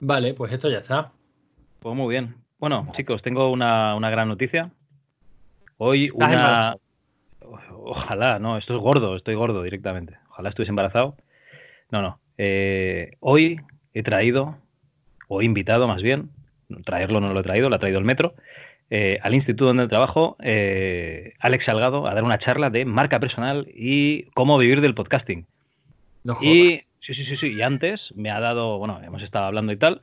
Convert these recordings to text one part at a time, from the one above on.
Vale, pues esto ya está. Pues muy bien. Bueno, chicos, tengo una, gran noticia. Hoy una... Ojalá, no, esto es gordo, estoy gordo directamente. Ojalá estuviese embarazado. No, no. Eh, hoy he traído, o he invitado más bien, traerlo no lo he traído, lo ha traído el metro, eh, al instituto donde trabajo, eh, Alex Salgado, a dar una charla de marca personal y cómo vivir del podcasting. No y sí, sí, sí, sí. Y antes me ha dado, bueno, hemos estado hablando y tal,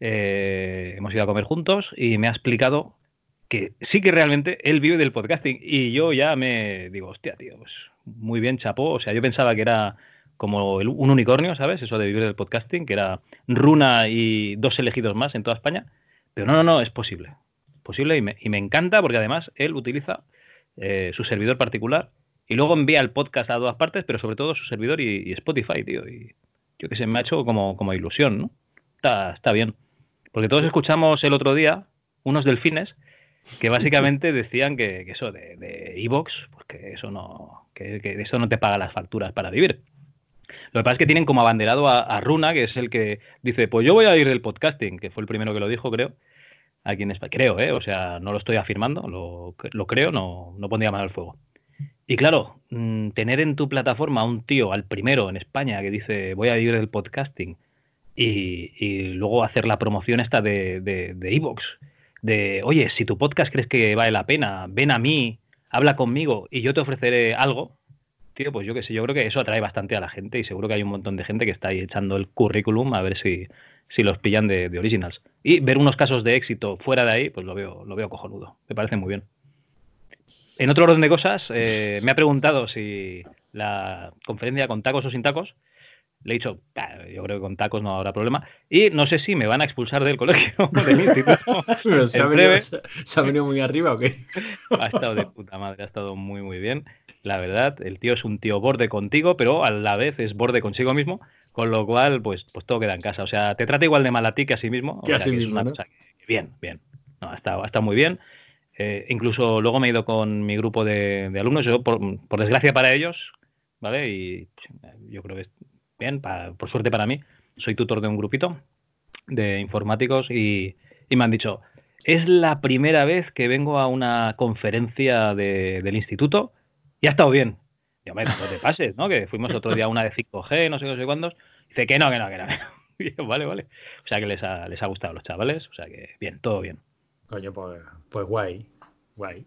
eh, hemos ido a comer juntos y me ha explicado que sí que realmente él vive del podcasting. Y yo ya me digo, hostia, tío, pues muy bien, chapó. O sea, yo pensaba que era como un unicornio, ¿sabes? Eso de vivir del podcasting, que era Runa y dos elegidos más en toda España. Pero no, no, no, es posible posible y me, y me encanta porque además él utiliza eh, su servidor particular y luego envía el podcast a todas partes, pero sobre todo su servidor y, Spotify, tío. Yo que sé, me ha hecho como, como ilusión, ¿no? Está, está bien. Porque todos escuchamos el otro día unos delfines que básicamente decían que, eso de Evox, pues que eso no, que, eso no te paga las facturas para vivir. Lo que pasa es que tienen como abanderado a, a, Runa, que es el que dice, pues yo voy a ir del podcasting, que fue el primero que lo dijo, creo, aquí en España. Creo, ¿eh? O sea, no lo estoy afirmando, lo, lo creo, no, no pondría mano al fuego. Y claro, mm, tener en tu plataforma a un tío, al primero en España, que dice voy a vivir del podcasting, y, luego hacer la promoción esta de Evox, de, de, oye, si tu podcast crees que vale la pena, ven a mí, habla conmigo y yo te ofreceré algo, tío, pues yo qué sé, yo creo que eso atrae bastante a la gente y seguro que hay un montón de gente que está ahí echando el currículum a ver si, si los pillan de, de originals. Y ver unos casos de éxito fuera de ahí, pues lo veo, lo veo cojonudo. Me parece muy bien. En otro orden de cosas, eh, me ha preguntado si la conferencia con tacos o sin tacos. Le he dicho, yo creo que con tacos no habrá problema. Y no sé si me van a expulsar del colegio, del instituto. ¿Se, ha venido, ¿Se ha venido muy arriba o qué? Ha estado de puta madre, ha estado muy, muy bien. La verdad, el tío es un tío borde contigo, pero a la vez es borde consigo mismo. Con lo cual, pues, pues todo queda en casa. O sea, te trata igual de mal a ti que a sí mismo. Que a sí mismo, ¿no? bien, bien. No, ha estado, muy bien. Eh, incluso luego me he ido con mi grupo de, alumnos. Yo, por, desgracia para ellos, ¿vale? Y yo creo que es bien, por suerte para mí. Soy tutor de un grupito de informáticos y, me han dicho, es la primera vez que vengo a una conferencia del instituto y ha estado bien. Yo, me no te pases, ¿no? Que fuimos otro día a una de 5G, no sé, no sé cuántos. Dice que no, que no, que no. vale, vale. O sea que les ha, les ha gustado a los chavales. O sea que bien, todo bien. Coño, pues, pues guay. Guay.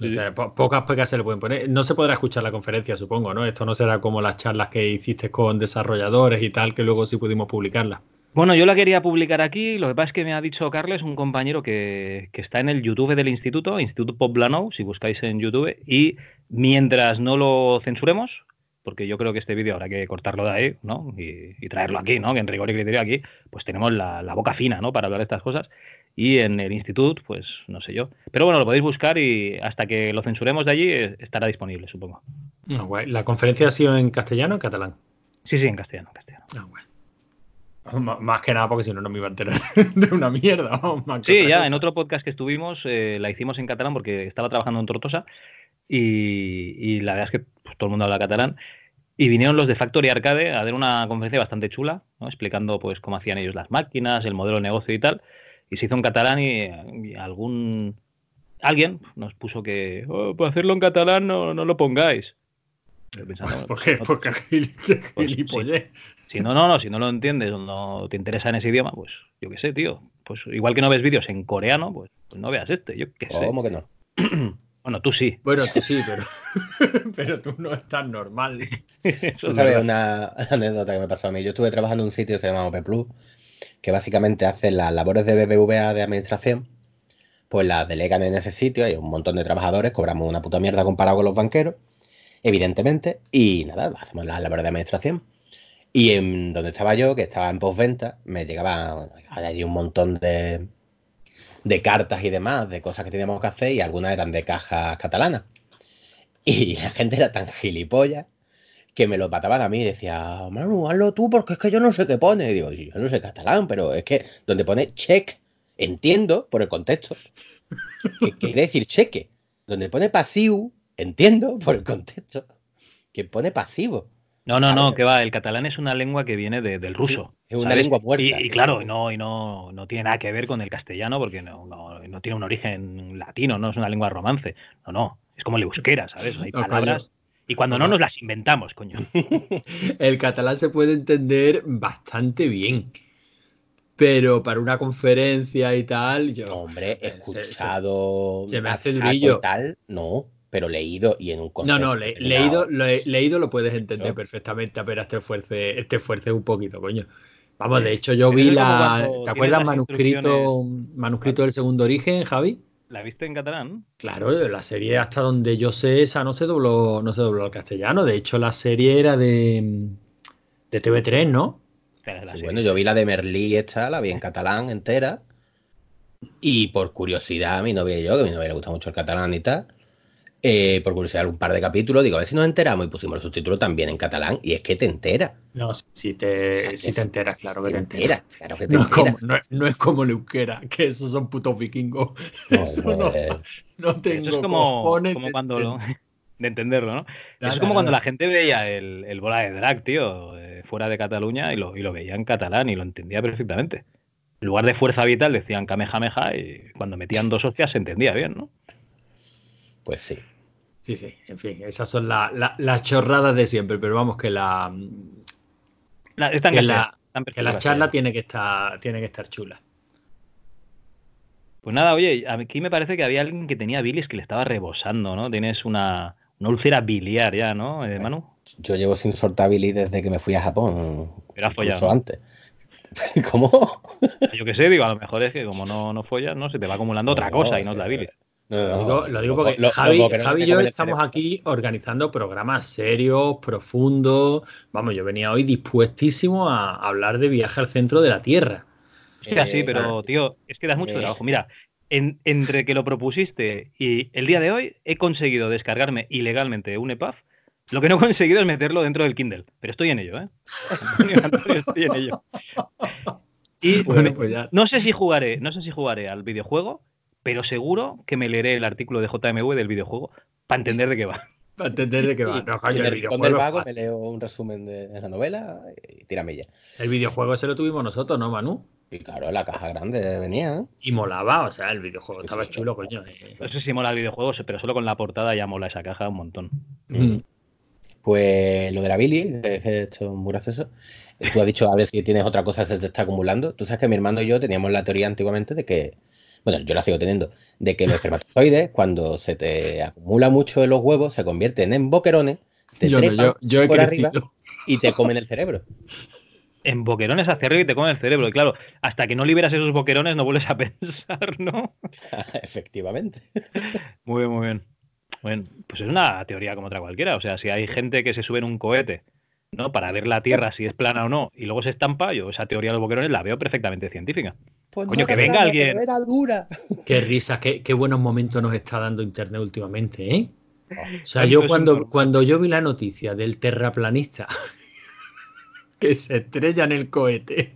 O sea, pocas pegas se le pueden poner. No se podrá escuchar la conferencia, supongo, ¿no? Esto no será como las charlas que hiciste con desarrolladores y tal, que luego sí pudimos publicarla. Bueno, yo la quería publicar aquí. Lo que pasa es que me ha dicho Carles, un compañero que, que está en el YouTube del instituto, Instituto Poblano, si buscáis en YouTube, y mientras no lo censuremos, porque yo creo que este vídeo habrá que cortarlo de ahí, ¿no? Y, traerlo aquí, ¿no? Que en rigor y criterio aquí, pues tenemos la, boca fina, ¿no? Para hablar de estas cosas. Y en el instituto, pues no sé yo. Pero bueno, lo podéis buscar y hasta que lo censuremos de allí eh, estará disponible, supongo. Ah, ¿La conferencia ha sido en castellano o en catalán? Sí, sí, en castellano, en castellano. Ah, más que nada porque si no, no me iba a enterar de una mierda. sí, ya en otro podcast que estuvimos eh, la hicimos en catalán porque estaba trabajando en Tortosa y, la verdad es que pues, todo el mundo habla catalán. Y vinieron los de Factory Arcade a dar una conferencia bastante chula, explicando pues cómo hacían ellos las máquinas, el modelo de negocio y tal. Y se hizo en catalán y, algún alguien nos puso que oh, por hacerlo en catalán no, no lo pongáis. ¿Por qué? Porque pues, si, no, no, no, si no lo entiendes o no te interesa en ese idioma, pues yo qué sé, tío. Pues igual que no ves vídeos en coreano, pues, pues no veas este. Yo qué sé. ¿Cómo que no? Bueno, tú sí. Bueno, tú sí, pero, pero tú no estás normal. ¿Tú sabes una anécdota que me pasó a mí? Yo estuve trabajando en un sitio que se llama OP Plus, que básicamente hace las labores de BBVA de administración, pues las delegan en ese sitio, hay un montón de trabajadores, cobramos una puta mierda comparado con los banqueros, evidentemente, y nada, hacemos las labores de administración. Y en donde estaba yo, que estaba en postventa, me llegaba allí un montón de, de cartas y demás, de cosas que teníamos que hacer, y algunas eran de cajas catalanas. Y la gente era tan gilipollas que me lo pataban a mí y decía, Manu, hazlo tú porque es que yo no sé qué pone. Y digo, yo no sé catalán, pero es que donde pone check, entiendo por el contexto. ¿Qué quiere decir cheque? Donde pone pasivo, entiendo por el contexto. Que pone pasivo. No, no, no, que va. El catalán es una lengua que viene del ruso. Es una lengua muerta. Y, claro, no, y no, no tiene nada que ver con el castellano porque no, no, tiene un origen latino, no es una lengua romance. No, no. Es como el euskera, ¿sabes? Hay palabras. Y cuando no nos las inventamos, coño. el catalán se puede entender bastante bien. Pero para una conferencia y tal, yo. Hombre, he escuchado. Se, me hace durillo. Tal, no, pero leído y en un contexto. No, no, leído, lo, leído lo puedes entender perfectamente, pero este esfuerce, este esfuerce un poquito, coño. Vamos, de hecho, yo vi la. ¿Te acuerdas manuscrito, manuscrito del segundo origen, Javi? ¿La viste en catalán? Claro, la serie hasta donde yo sé, esa no se dobló, no se dobló al castellano. De hecho, la serie era de, de TV3, ¿no? bueno, yo vi la de Merlí esta, la vi en catalán entera. Y por curiosidad, a mi novia y yo, que a mi novia le gusta mucho el catalán y tal, eh, por curiosidad, un par de capítulos, digo, a ver si nos enteramos y pusimos el subtítulo también en catalán y es que te entera. No, si te, si te enteras, claro que te enteras. Claro que te no, es como, no, es como el euskera, que esos son putos vikingos. No, Eso no, no, tengo es como, como cuando lo, de entenderlo, ¿no? es como cuando la gente veía el, el, bola de drag, tío, eh, fuera de Cataluña y lo, y lo veía en catalán y lo entendía perfectamente. En lugar de fuerza vital decían kamehameha y cuando metían dos hostias se entendía bien, ¿no? Pues sí. Sí, sí, en fin, esas son las chorradas de siempre, pero vamos que la. que, la, charla tiene que, estar, tiene que estar chula. Pues nada, oye, aquí me parece que había alguien que tenía bilis que le estaba rebosando, ¿no? Tienes una, úlcera biliar ya, ¿no, eh, Manu? Yo llevo sin soltar bilis desde que me fui a Japón. Has follado. antes. ¿Cómo? Yo qué sé, digo, a lo mejor es que como no, no follas, ¿no? Se te va acumulando otra cosa y no es la bilis lo, digo, porque Javi, y yo estamos aquí organizando programas serios, profundos. Vamos, yo venía hoy dispuestísimo a hablar de viaje al centro de la Tierra. Sí, así, pero tío, es que das mucho eh. trabajo. Mira, entre que lo propusiste y el día de hoy he conseguido descargarme ilegalmente un EPUB. Lo que no he conseguido es meterlo dentro del Kindle, pero estoy en ello, ¿eh? estoy en ello. Y bueno, pues ya. no sé si jugaré, no sé si jugaré al videojuego, pero seguro que me leeré el artículo de JMV del videojuego para entender de qué va. Para entender de qué va. No, coño, el, videojuego del vago me leo un resumen de la novela y tírame ya. El videojuego ese lo tuvimos nosotros, ¿no, Manu? Y claro, la caja grande venía. Y molaba, o sea, el videojuego estaba chulo, coño. Eh. No sé si mola el videojuego, pero solo con la portada ya mola esa caja un montón. Pues lo de la Billy, es esto es muy gracioso. Tú has dicho a ver si tienes otra cosa que se te está acumulando. Tú sabes que mi hermano y yo teníamos la teoría antiguamente de que bueno, yo la sigo teniendo, de que los espermatozoides, cuando se te acumula mucho en los huevos, se convierten en boquerones, te yo, yo, he por arriba y te comen el cerebro. En boquerones hacia arriba y te comen el cerebro. Y claro, hasta que no liberas esos boquerones no vuelves a pensar, ¿no? Efectivamente. Muy bien, muy bien. Bueno, pues es una teoría como otra cualquiera. O sea, si hay gente que se sube en un cohete ¿no? Para ver la Tierra si es plana o no, y luego se estampa, yo esa teoría de los boquerones la veo perfectamente científica. Pues Coño, que venga alguien. Era dura. Qué risa, qué, buenos momentos nos está dando Internet últimamente, ¿eh? O sea, yo cuando, cuando yo vi la noticia del terraplanista que se estrella en el cohete.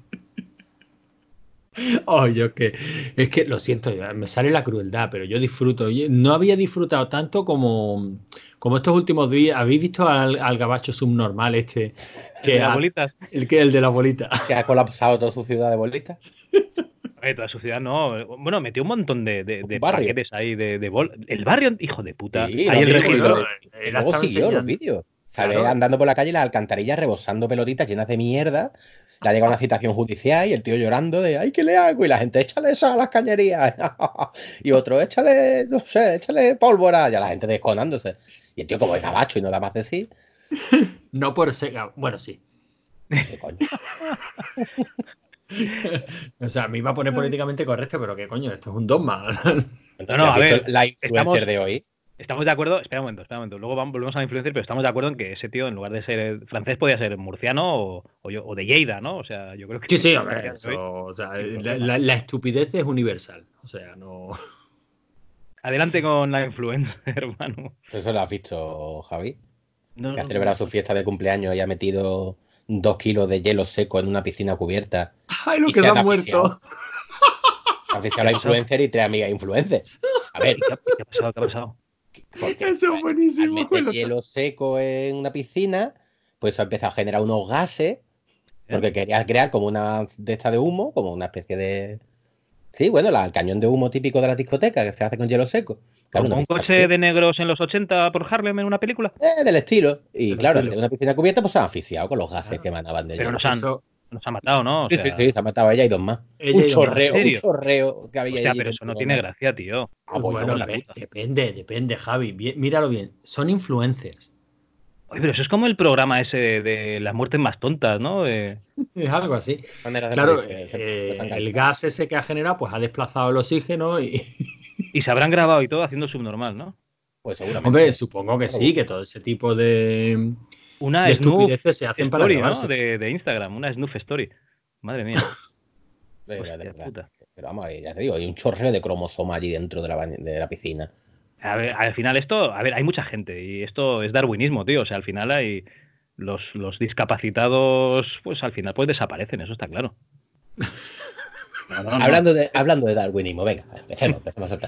Oh, yo que es que lo siento, me sale la crueldad, pero yo disfruto. No había disfrutado tanto como, como estos últimos días, ¿habéis visto al, gabacho subnormal este? Que ¿El de las bolitas? El, que, el de las bolitas. Que ha colapsado toda su ciudad de bolitas. toda su ciudad no. Bueno, metió un montón de, de, paquetes ahí de, de bol... El barrio, hijo de puta. Sí, ahí el regidor. luego siguió los vídeos. Sale andando por la calle las alcantarillas rebosando pelotitas llenas de mierda. Le ha llegado una citación judicial y el tío llorando de ¡ay, qué le hago! Y la gente, échale esa a las cañerías. y otro, échale, no sé, échale pólvora. Y la gente desconándose. Y el tío, como es gabacho y no da más de sí. no por ser. Bueno, sí. o sea, me iba a poner políticamente correcto, pero qué coño, esto es un dogma. no, no, a ver, la influencer de hoy. Estamos de acuerdo, espera un momento, espera un momento. Luego vamos, volvemos a la influencer, pero estamos de acuerdo en que ese tío, en lugar de ser francés, podía ser murciano o, o, de Lleida, ¿no? O sea, yo creo que. Sí, sí, hombre, eso, o sea, la, la, estupidez es universal. O sea, no. Adelante con la influencer, hermano. ¿Eso lo has visto, Javi? que ha celebrado su fiesta de cumpleaños y ha metido dos kilos de hielo seco en una piscina cubierta. ¡Ay, lo que se, ha muerto! Ha oficiado la influencer y tres amigas influencers. A ver, ¿qué ha pasado? ¿Qué ha pasado? Eso es buenísimo. Al meter hielo seco en una piscina, pues ha empezado a generar unos gases, porque quería crear como una de esta de humo, como una especie de. Sí, bueno, la, el cañón de humo típico de la discoteca que se hace con hielo seco. Claro, ¿Como un coche de negros en los 80 por Harlem en una película? Eh, del estilo. Y claro, en una piscina cubierta, pues se han asfixiado con los gases que emanaban de Pero nos han, nos ha matado, ¿no? sí, sí, sí, se ha matado ella y dos más. un chorreo, un chorreo que había. O sea, pero eso no tiene Oye, pero eso es como el programa ese de las muertes más tontas, ¿no? es algo así. Claro, eh, el gas ese que ha generado, pues ha desplazado el oxígeno y. y se habrán grabado y todo haciendo subnormal, ¿no? Pues seguramente. Hombre, supongo que sí, que todo ese tipo de una de estupideces se hacen para grabarse. De, Instagram, una Snoof Story. Madre mía. Pero vamos, ya te digo, hay un chorreo de cromosoma allí dentro de la, de la piscina. A ver, al final esto, a ver, hay mucha gente y esto es darwinismo, tío. O sea, al final hay los, los discapacitados, pues al final pues desaparecen, eso está claro. hablando, de, hablando de darwinismo, venga, empecemos, empecemos a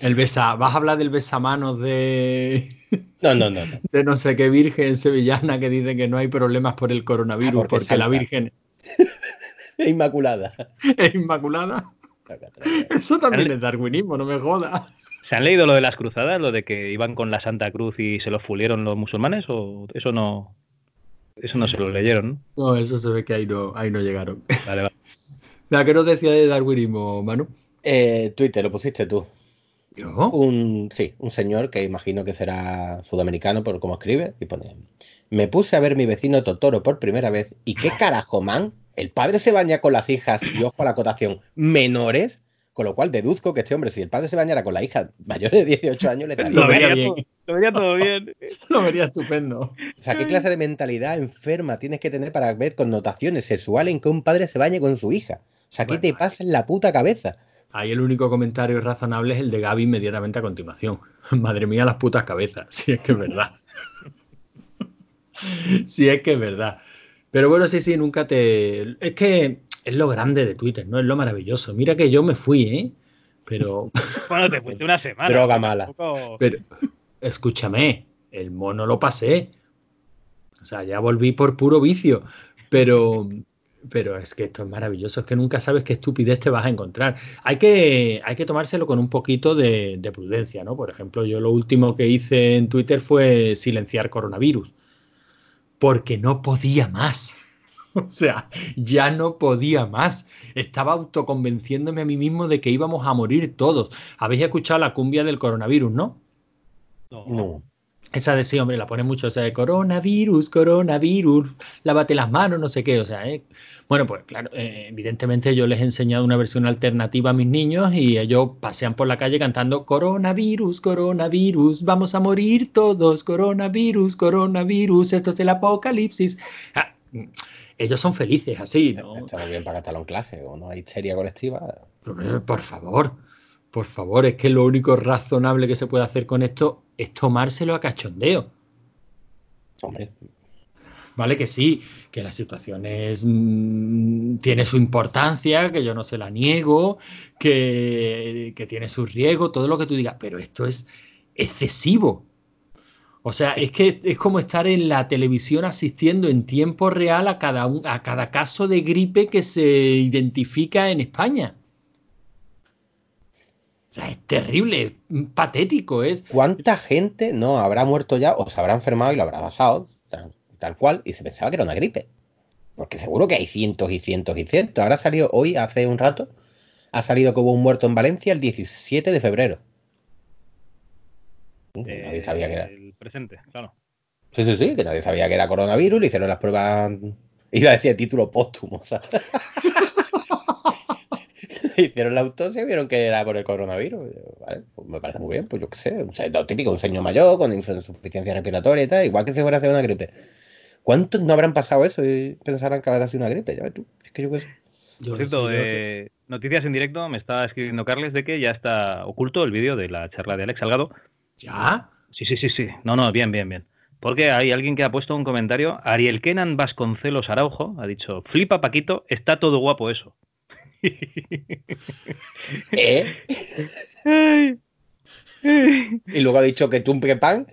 El besa, ¿vas a hablar del besamanos de no, no, no, De no sé qué virgen sevillana que dice que no hay problemas por el coronavirus, ah, porque, la virgen. es inmaculada. Es inmaculada. Eso también es darwinismo, no me joda. ¿Se han leído lo de las cruzadas, lo de que iban con la Santa Cruz y se lo fulieron los musulmanes? ¿O eso no, eso no se lo leyeron? No, eso se ve que ahí no, ahí no llegaron. Vale, vale. ¿La que nos decía de darwinismo, Manu? Eh, Twitter, lo pusiste tú. Un, sí, un señor que imagino que será sudamericano por cómo escribe y pone, me puse a ver mi vecino Totoro por primera vez y qué carajo, man, el padre se baña con las hijas y ojo a la acotación, menores, con lo cual deduzco que este hombre, si el padre se bañara con la hija mayor de 18 años, le daría lo vería bien. lo vería todo bien. lo vería estupendo. O sea, ¿qué clase de mentalidad enferma tienes que tener para ver connotaciones sexuales en que un padre se bañe con su hija? O sea, ¿qué te pasa en la puta cabeza? Ahí el único comentario razonable es el de Gaby inmediatamente a continuación. Madre mía, las putas cabezas. Si es que es verdad. si es que es verdad. Pero bueno, sí, sí, nunca te. Es que es lo grande de Twitter, ¿no? Es lo maravilloso. Mira que yo me fui, ¿eh? Pero. Bueno, te fuiste una semana. Droga mala. Pero, escúchame, el mono lo pasé. O sea, ya volví por puro vicio. Pero, pero es que esto es maravilloso, es que nunca sabes qué estupidez te vas a encontrar. Hay que, hay que tomárselo con un poquito de, prudencia, ¿no? Por ejemplo, yo lo último que hice en Twitter fue silenciar coronavirus, porque no podía más. O sea, ya no podía más. Estaba autoconvenciéndome a mí mismo de que íbamos a morir todos. Habéis escuchado la cumbia del coronavirus, ¿no? No. Esa de sí, hombre, la pone mucho, o sea, de coronavirus, coronavirus, lávate las manos, no sé qué, o sea, ¿eh? bueno, pues claro, eh, evidentemente yo les he enseñado una versión alternativa a mis niños y ellos pasean por la calle cantando coronavirus, coronavirus, vamos a morir todos, coronavirus, coronavirus, esto es el apocalipsis. Ah, ellos son felices así, ¿no? Está muy bien para cantarlo en clase, o no hay histeria colectiva. Por favor, por favor, es que lo único razonable que se puede hacer con esto es tomárselo a cachondeo. Hombre. Vale, que sí, que la situación es, mm, tiene su importancia, que yo no se la niego, que, que tiene su riesgo, todo lo que tú digas, pero esto es excesivo. O sea, es que es como estar en la televisión asistiendo en tiempo real a cada, a cada caso de gripe que se identifica en España es terrible, patético es. ¿Cuánta gente no habrá muerto ya o se habrá enfermado y lo habrá pasado tal, cual y se pensaba que era una gripe? Porque seguro que hay cientos y cientos y cientos. Ahora ha salido hoy, hace un rato, ha salido como un muerto en Valencia el 17 de febrero. nadie sabía que era. Presente, claro. Sí, sí, sí, que nadie sabía que era coronavirus, le hicieron las pruebas. Iba a decir título póstumo, hicieron la autopsia y vieron que era por el coronavirus. Vale, pues me parece muy bien, pues yo qué sé. O sea, lo típico, un señor mayor con insuficiencia respiratoria y tal, igual que si fuera a una gripe. ¿Cuántos no habrán pasado eso y pensarán que habrá sido una gripe? Ya ves tú. Es que yo qué sé. Por cierto, eh, noticias en directo, me está escribiendo Carles de que ya está oculto el vídeo de la charla de Alex Salgado. ¿Ya? Sí, sí, sí, sí. No, no, bien, bien, bien. Porque hay alguien que ha puesto un comentario, Ariel Kenan Vasconcelos Araujo, ha dicho, flipa Paquito, está todo guapo eso. ¿Eh? y luego ha dicho que tú que pan.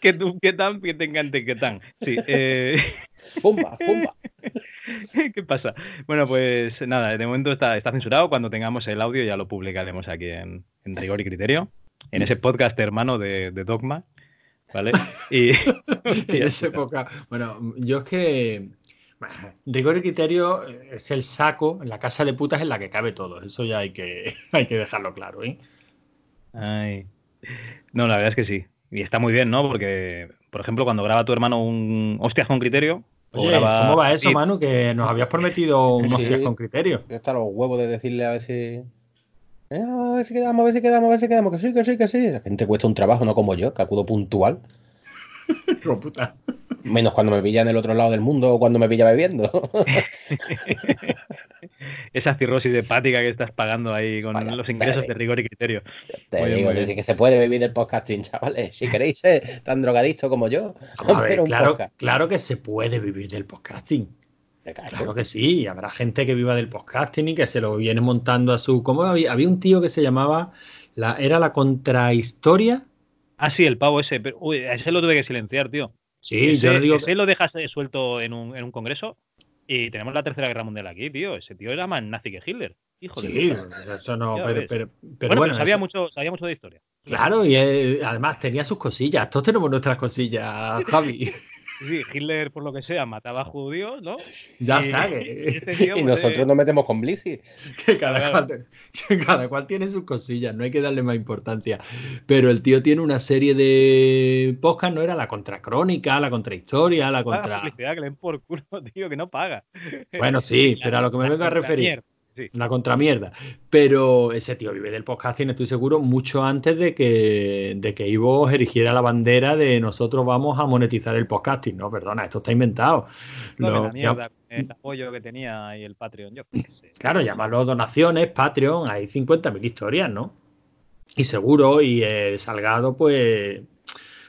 que tú que tan, que te encante que tan. Sí. Eh... Pumba, pumba. ¿Qué pasa? Bueno, pues nada, de momento está, está censurado. Cuando tengamos el audio ya lo publicaremos aquí en, en Rigor y Criterio, en ese podcast hermano de, de Dogma. ¿Vale? Y, en esa época. Bueno, yo es que. Rigor y criterio es el saco, la casa de putas en la que cabe todo. Eso ya hay que, hay que dejarlo claro, ¿eh? Ay. No, la verdad es que sí. Y está muy bien, ¿no? Porque, por ejemplo, cuando graba tu hermano un hostias con criterio. Oye, ¿cómo va eso, Manu? Que nos habías prometido un hostias con criterio. Ya está los huevos de decirle a ver si. Eh, a ver si quedamos, a ver si quedamos, a ver si quedamos, que sí, que sí, que sí. La gente cuesta un trabajo, no como yo, que acudo puntual. puta. Menos cuando me pilla en el otro lado del mundo o cuando me pilla bebiendo. Esa cirrosis hepática que estás pagando ahí con los ingresos de rigor y criterio. Te digo, sí que se puede vivir del podcasting, chavales. Si queréis ser tan drogadicto como yo, claro, claro que se puede vivir del podcasting. Claro que sí, habrá gente que viva del podcasting y que se lo viene montando a su. ¿Cómo había? Había un tío que se llamaba. La, era la contrahistoria. Ah, sí, el pavo ese. Pero, uy, ese lo tuve que silenciar, tío. Sí, yo le digo. Ese lo dejas suelto en un, en un congreso y tenemos la tercera guerra mundial aquí, tío. Ese tío era más nazi que Hitler. Hijo sí, de eso no, pero, pero, pero, bueno, sabía, mucho, sabía mucho de historia. Claro, y además tenía sus cosillas. Todos tenemos nuestras cosillas, Javi. Sí, Hitler, por lo que sea, mataba a judíos, ¿no? Ya está. Este y, nosotros nos metemos con Blissy. Que cada, cual, cada, cual, tiene sus cosillas, no hay que darle más importancia. Pero el tío tiene una serie de podcast, ¿no? Era la contracrónica, la contrahistoria, la contra. La publicidad que le den por culo, tío, que no paga. Bueno, sí, pero a lo que me vengo a referir. Una contramierda. Pero ese tío vive del podcasting, estoy seguro, mucho antes de que, de que Ivo erigiera la bandera de nosotros vamos a monetizar el podcasting. No, perdona, esto está inventado. No, mierda, el apoyo que tenía y el Patreon. Yo Claro, llámalo donaciones, Patreon, hay 50.000 historias, ¿no? Y seguro, y el Salgado, pues,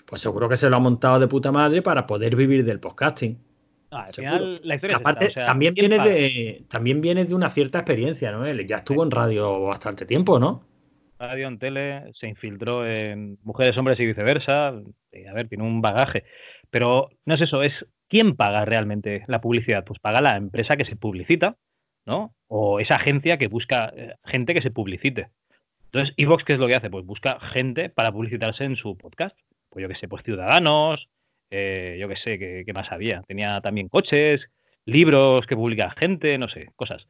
pues seguro que se lo ha montado de puta madre para poder vivir del podcasting aparte, también, viene de, también viene de una cierta experiencia, ¿no? Él ya estuvo en radio bastante tiempo, ¿no? Radio en tele, se infiltró en Mujeres, Hombres y viceversa. A ver, tiene un bagaje. Pero no es eso, es quién paga realmente la publicidad. Pues paga la empresa que se publicita, ¿no? O esa agencia que busca eh, gente que se publicite. Entonces, Evox, ¿qué es lo que hace? Pues busca gente para publicitarse en su podcast. Pues yo qué sé, pues ciudadanos, eh, yo qué sé, ¿qué, más había? Tenía también coches, libros que publica gente, no sé, cosas.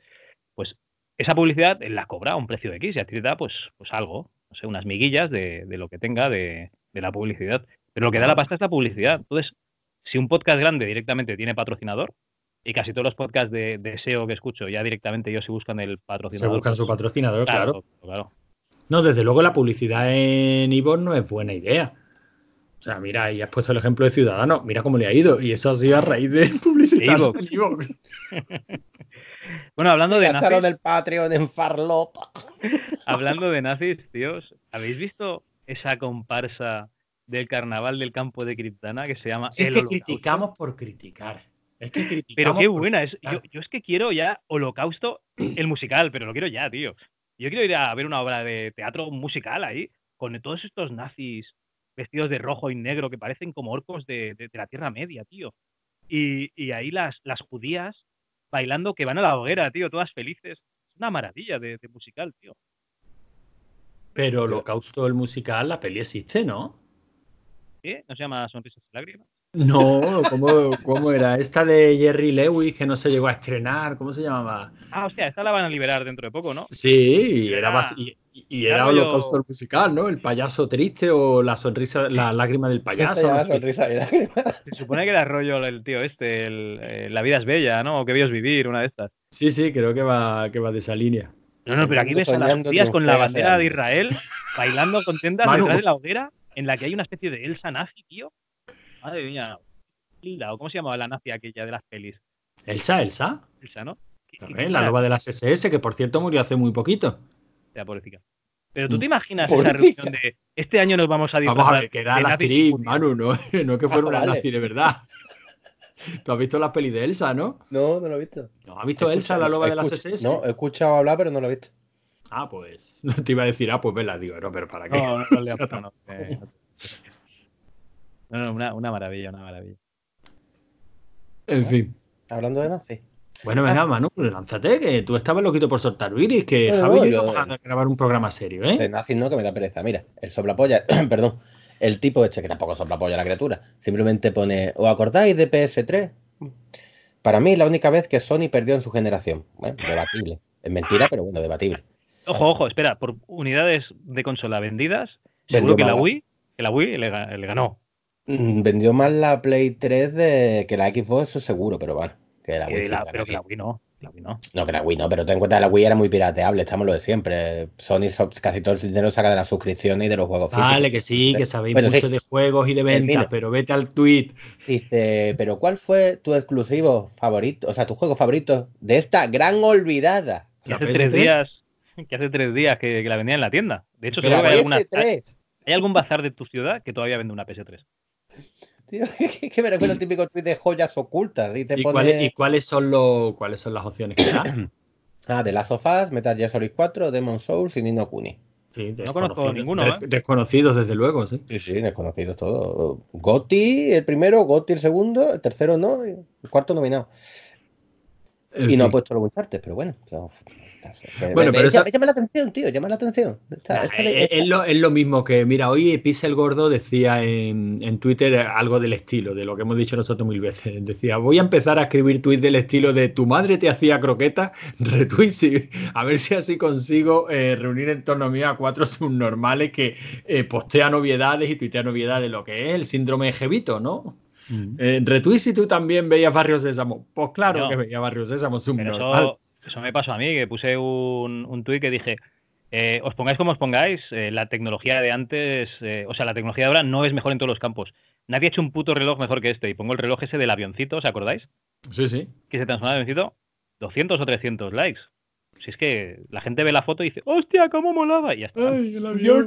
Pues esa publicidad la cobra a un precio de X y a ti te da pues, pues algo, no sé, unas miguillas de, lo que tenga de, la publicidad. Pero lo que da la pasta es la publicidad. Entonces, si un podcast grande directamente tiene patrocinador, y casi todos los podcasts de, SEO que escucho ya directamente ellos se buscan el patrocinador. Se buscan su pues, patrocinador, claro. claro. No, desde luego la publicidad en Ivor no es buena idea. O sea, mira, y has puesto el ejemplo de Ciudadano, mira cómo le ha ido. Y eso ha sido a raíz de publicidad bueno, hablando de nazis. del Patreon en Farlopa. hablando de nazis, tíos, ¿habéis visto esa comparsa del carnaval del campo de Criptana que se llama Es que criticamos por criticar. Es que criticamos pero qué buena. Es, yo, yo, es que quiero ya Holocausto, el musical, pero lo quiero ya, tío. Yo quiero ir a ver una obra de teatro musical ahí, con todos estos nazis vestidos de rojo y negro que parecen como orcos de, la Tierra Media, tío. Y, ahí las, las judías bailando que van a la hoguera, tío, todas felices. Es una maravilla de, musical, tío. Pero Holocausto, el musical, la peli existe, ¿no? ¿Qué? ¿No se llama Sonrisas y Lágrimas? No, ¿cómo, era? Esta de Jerry Lewis que no se llegó a estrenar, ¿cómo se llamaba? Ah, hostia, esta la van a liberar dentro de poco, ¿no? Sí, y era, y, era holocausto musical, ¿no? El payaso triste o la sonrisa, la lágrima del payaso. Se supone que era rollo el tío este, el, eh, La vida es bella, ¿no? O que vivir vivir, una de estas. Sí, sí, creo que va, que va de esa línea. No, no, pero aquí ves a las tías con la bandera de Israel bailando contentas detrás de la hoguera en la que hay una especie de Elsa nazi, tío. Madre mía. ¿Cómo se llamaba la nazi aquella de las pelis? Elsa, Elsa. Elsa, ¿no? la loba de las SS, que por cierto murió hace muy poquito. Pero tú te imaginas esa reunión de este año nos vamos a disfrazar Vamos a ver, que era la actriz, Manu, no, no que fuera una nazi de verdad. ¿Tú has visto la peli de Elsa, no? No, no lo he visto. ¿No has visto Elsa, la loba de las SS? No, he escuchado hablar, pero no lo he visto. Ah, pues. No te iba a decir, ah, pues vela, digo, no, pero ¿para qué? No, no, le no, no, no, no, una, una maravilla, una maravilla. En fin. Hablando de nazi. Bueno, venga, Ah. Manu, lánzate, que tú estabas loquito por soltar Viris, que No, no, Javi y yo vamos a grabar un programa serio, ¿eh? De nazi no, que me da pereza. Mira, el soplapolla, perdón, el tipo este, que tampoco soplapolla la criatura, simplemente pone, ¿os acordáis de PS3? Para mí, la única vez que Sony perdió en su generación. Bueno, debatible. Es mentira, pero bueno, debatible. Ojo, ojo, espera, por unidades de consola vendidas, seguro que la. Wii, que la Wii le ganó. Mm, Vendió más la Play 3 de, que la Xbox, eso seguro, pero bueno. Que la Wii sí la- gana pero que la aquí. Wii no, la Wii no. No, que la Wii no, pero ten en cuenta que la Wii era muy pirateable, estamos lo de siempre. Sony so- casi todo el dinero saca de las suscripciones y de los juegos físicos. Vale, que sí, que sabéis Bueno, mucho sí. de juegos y de ventas, Termino. pero vete al tweet. Dice, pero ¿cuál fue tu exclusivo favorito, o sea, tu juego favorito de esta gran olvidada? Que ¿La hace PS3? tres días, que hace tres días que, que la vendían en la tienda. De hecho, seguro que hay, alguna- PS3. hay algún bazar de tu ciudad que todavía vende una PS3. Tío, que, que me recuerda el típico tweet de joyas ocultas. Y te ¿Y, pone, y cuáles son los cuáles son las opciones que da? ah, de Last of Us, Metal Gear Solid 4, Demon Souls y Nino Kuni. Sí, No conozco ninguno, des- ¿eh? Desconocidos, desde luego, sí. Sí, sí, desconocidos todos. Gotti el primero, Gotti el segundo, el tercero no, el cuarto nominado. En y no ha puesto los Uncharted, pero bueno. o sea, Bueno, me- pero me- eso- llama, la atención, tío, llama la atención. Esta- Nah, esta de- es, es lo, es lo mismo que, mira, hoy Pixel Gordo decía en, en Twitter algo del estilo, de lo que hemos dicho nosotros mil veces. Decía, voy a empezar a escribir tweets del estilo de tu madre te hacía croquetas, retweets, y a ver si así consigo eh, reunir en torno mío a cuatro subnormales que eh, postean novedades y tuitean novedades, lo que es el síndrome de Jevito, ¿no? Eh, retweet si tú también veías Barrio Sésamo. Pues claro No. que veía Barrio Sésamo, Pero subnormal. Eso, me pasó a mí, que puse un, un tuit que dije, eh, os pongáis como os pongáis, eh, la tecnología de antes, eh, o sea, la tecnología de ahora no es mejor en todos los campos. Nadie ha hecho un puto reloj mejor que este. Y pongo el reloj ese del avioncito, ¿os acordáis? Sí, sí. Que se transforma en avioncito. 200 o 300 likes. Si es que la gente ve la foto y dice, hostia, cómo molaba. Y ya está. Ay, el avión.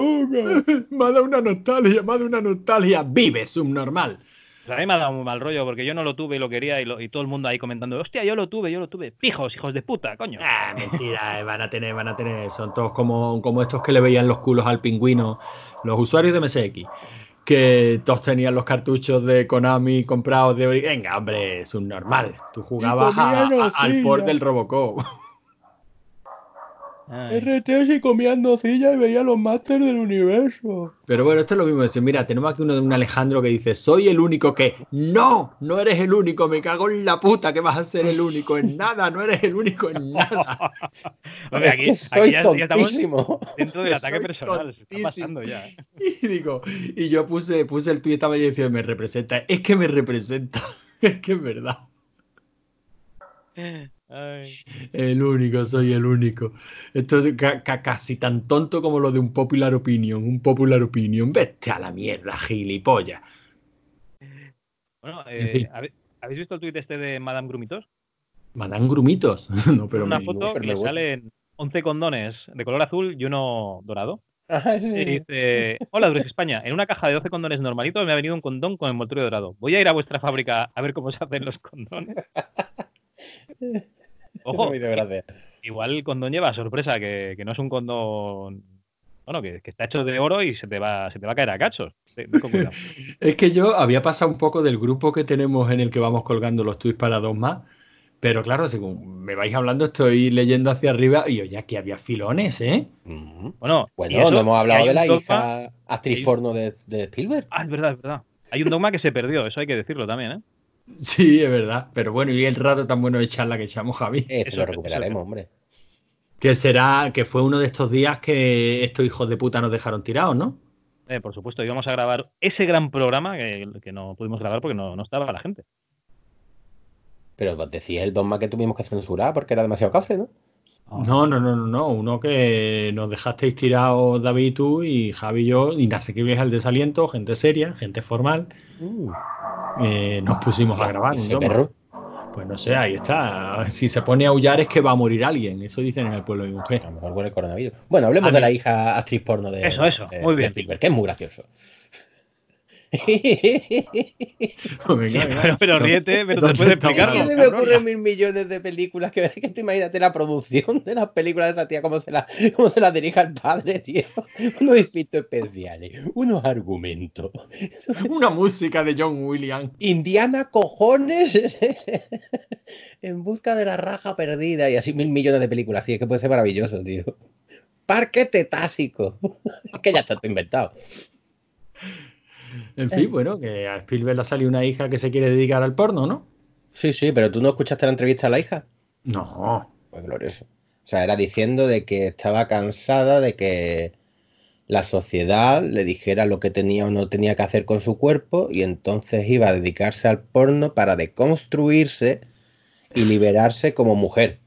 uno. Me ha dado una nostalgia, me ha dado una nostalgia. Vive, subnormal. Pues a mí me ha dado muy mal rollo porque yo no lo tuve y lo quería y, lo- y todo el mundo ahí comentando, hostia, yo lo tuve, yo lo tuve. Pijos, hijos de puta, coño. Ah, mentira, eh, van a tener, van a tener. Son todos como, como estos que le veían los culos al pingüino, los usuarios de MSX. Que todos tenían los cartuchos de Konami comprados de. Venga, hombre, subnormal. Tú jugabas a- comían a- al port del Robocop. Ay. RT y comían nocilla y veía los másters del universo. Pero bueno, esto es lo mismo. Decir, mira, tenemos aquí uno de un Alejandro que dice: Soy el único que. No, no eres el único. Me cago en la puta que vas a ser el único en nada. No eres el único en nada. Hombre, aquí, Es que soy aquí ya, ya estamos dentro del Que ataque personal. Se está pasando ya. ¿eh? Y digo, y yo puse, puse el tuit estaba y decía, me representa. Es que me representa. Es que es verdad. Ay. El único, soy el único. Esto es ca- ca- casi tan tonto como lo de un popular opinion. Un popular opinion. Vete a la mierda, gilipollas. Bueno, En eh, fin. ¿habe- ¿habéis visto el tuit este de Madame Grumitos? Mandan grumitos. No, pero una me- foto que le salen 11 condones de color azul y uno dorado. Sí. Y dice, hola Dures España, en una caja de 12 condones normalitos me ha venido un condón con envoltorio dorado. Voy a ir a vuestra fábrica a ver cómo se hacen los condones. Ojo, me hizo gracia. igual el condón lleva sorpresa, que, que no es un condón... Bueno, que, que está hecho de oro y se te va, se te va a caer a cachos. Es que yo había pasado un poco del grupo que tenemos en el que vamos colgando los tweets para dos más. Pero claro, según me vais hablando, estoy leyendo hacia arriba y oye, aquí había filones, ¿eh? Mm. Bueno, Bueno, eso, no hemos hablado de la dogma- hija actriz hay- porno de, de Spielberg. Ah, es verdad, es verdad. Hay un dogma que se perdió, eso hay que decirlo también, ¿eh? Sí, es verdad. Pero bueno, y el rato tan bueno de charla que echamos, Javi. Ese Eso lo recuperaremos, hombre. Que será, que fue uno de estos días que estos hijos de puta nos dejaron tirados, ¿no? Eh, por supuesto, íbamos a grabar ese gran programa que, que no pudimos grabar porque no, no estaba la gente. Pero decía el dogma que tuvimos que censurar porque era demasiado cafre, ¿no? No, no, no, no, no. Uno que nos dejasteis tirados, David, y tú y Javi y yo, y nace que vies al desaliento, gente seria, gente formal. eh, nos pusimos a grabar. dogma. perro. Pues no sé, ahí está. Si se pone a aullar es que va a morir alguien. Eso dicen en el pueblo de mi mujer. A lo mejor huele el coronavirus. Bueno, hablemos A de mí- la hija actriz porno de, Eso, eso, de- muy de bien. Spielberg, que es muy gracioso. Pero, ríete, pero te puedes explicarlo. Es que se me ocurren mil millones de películas que, que tú imagínate la producción de las películas de esa tía, cómo se la, cómo se la dirige al padre, tío. Unos efectos especiales, unos argumentos. Una música de John Williams. Indiana cojones en busca de la raja perdida y así mil millones de películas. Sí, es que puede ser maravilloso, tío. Parque tetásico. es que ya está todo inventado. En fin, bueno, que a Spielberg le ha salido una hija que se quiere dedicar al porno, ¿no? Sí, sí, pero tú no escuchaste la entrevista a la hija. No. Pues glorioso. O sea, era diciendo de que estaba cansada de que la sociedad le dijera lo que tenía o no tenía que hacer con su cuerpo y entonces iba a dedicarse al porno para deconstruirse y liberarse como mujer.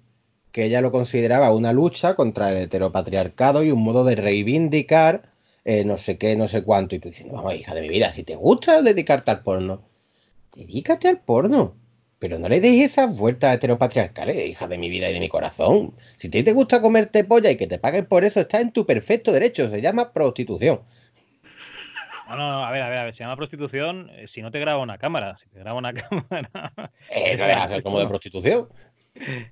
Que ella lo consideraba una lucha contra el heteropatriarcado y un modo de reivindicar eh, no sé qué, no sé cuánto. Y tú dices, vamos, hija de mi vida, si te gusta dedicarte al porno, dedícate al porno. Pero no le deis esas vueltas heteropatriarcales, hija de mi vida y de mi corazón. Si te, te gusta comerte polla y que te paguen por eso, está en tu perfecto derecho. Se llama prostitución. No, no, a ver, a ver, a ver, se llama prostitución eh, si no te graba una cámara. Si te graba una cámara. Eh, no deja de ser como de prostitución.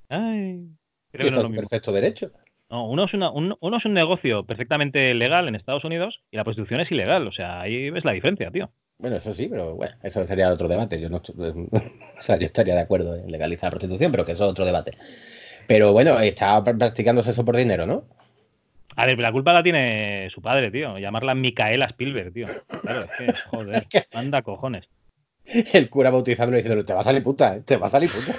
Ay. Creo que no es lo perfecto derecho. No, uno es, uno es un negocio perfectamente legal en Estados Unidos y la prostitución es ilegal. O sea, ahí ves la diferencia, tío. Bueno, eso sí, pero bueno, eso sería otro debate. Yo no, o sea, yo estaría de acuerdo en legalizar la prostitución, pero que eso es otro debate. Pero bueno, estaba practicando eso por dinero, ¿no? A ver, la culpa la tiene su padre, tío. Llamarla Micaela Spielberg, tío. Claro, es que, joder, anda cojones. El cura bautizándolo diciendo, te va a salir puta, ¿eh? te va a salir puta.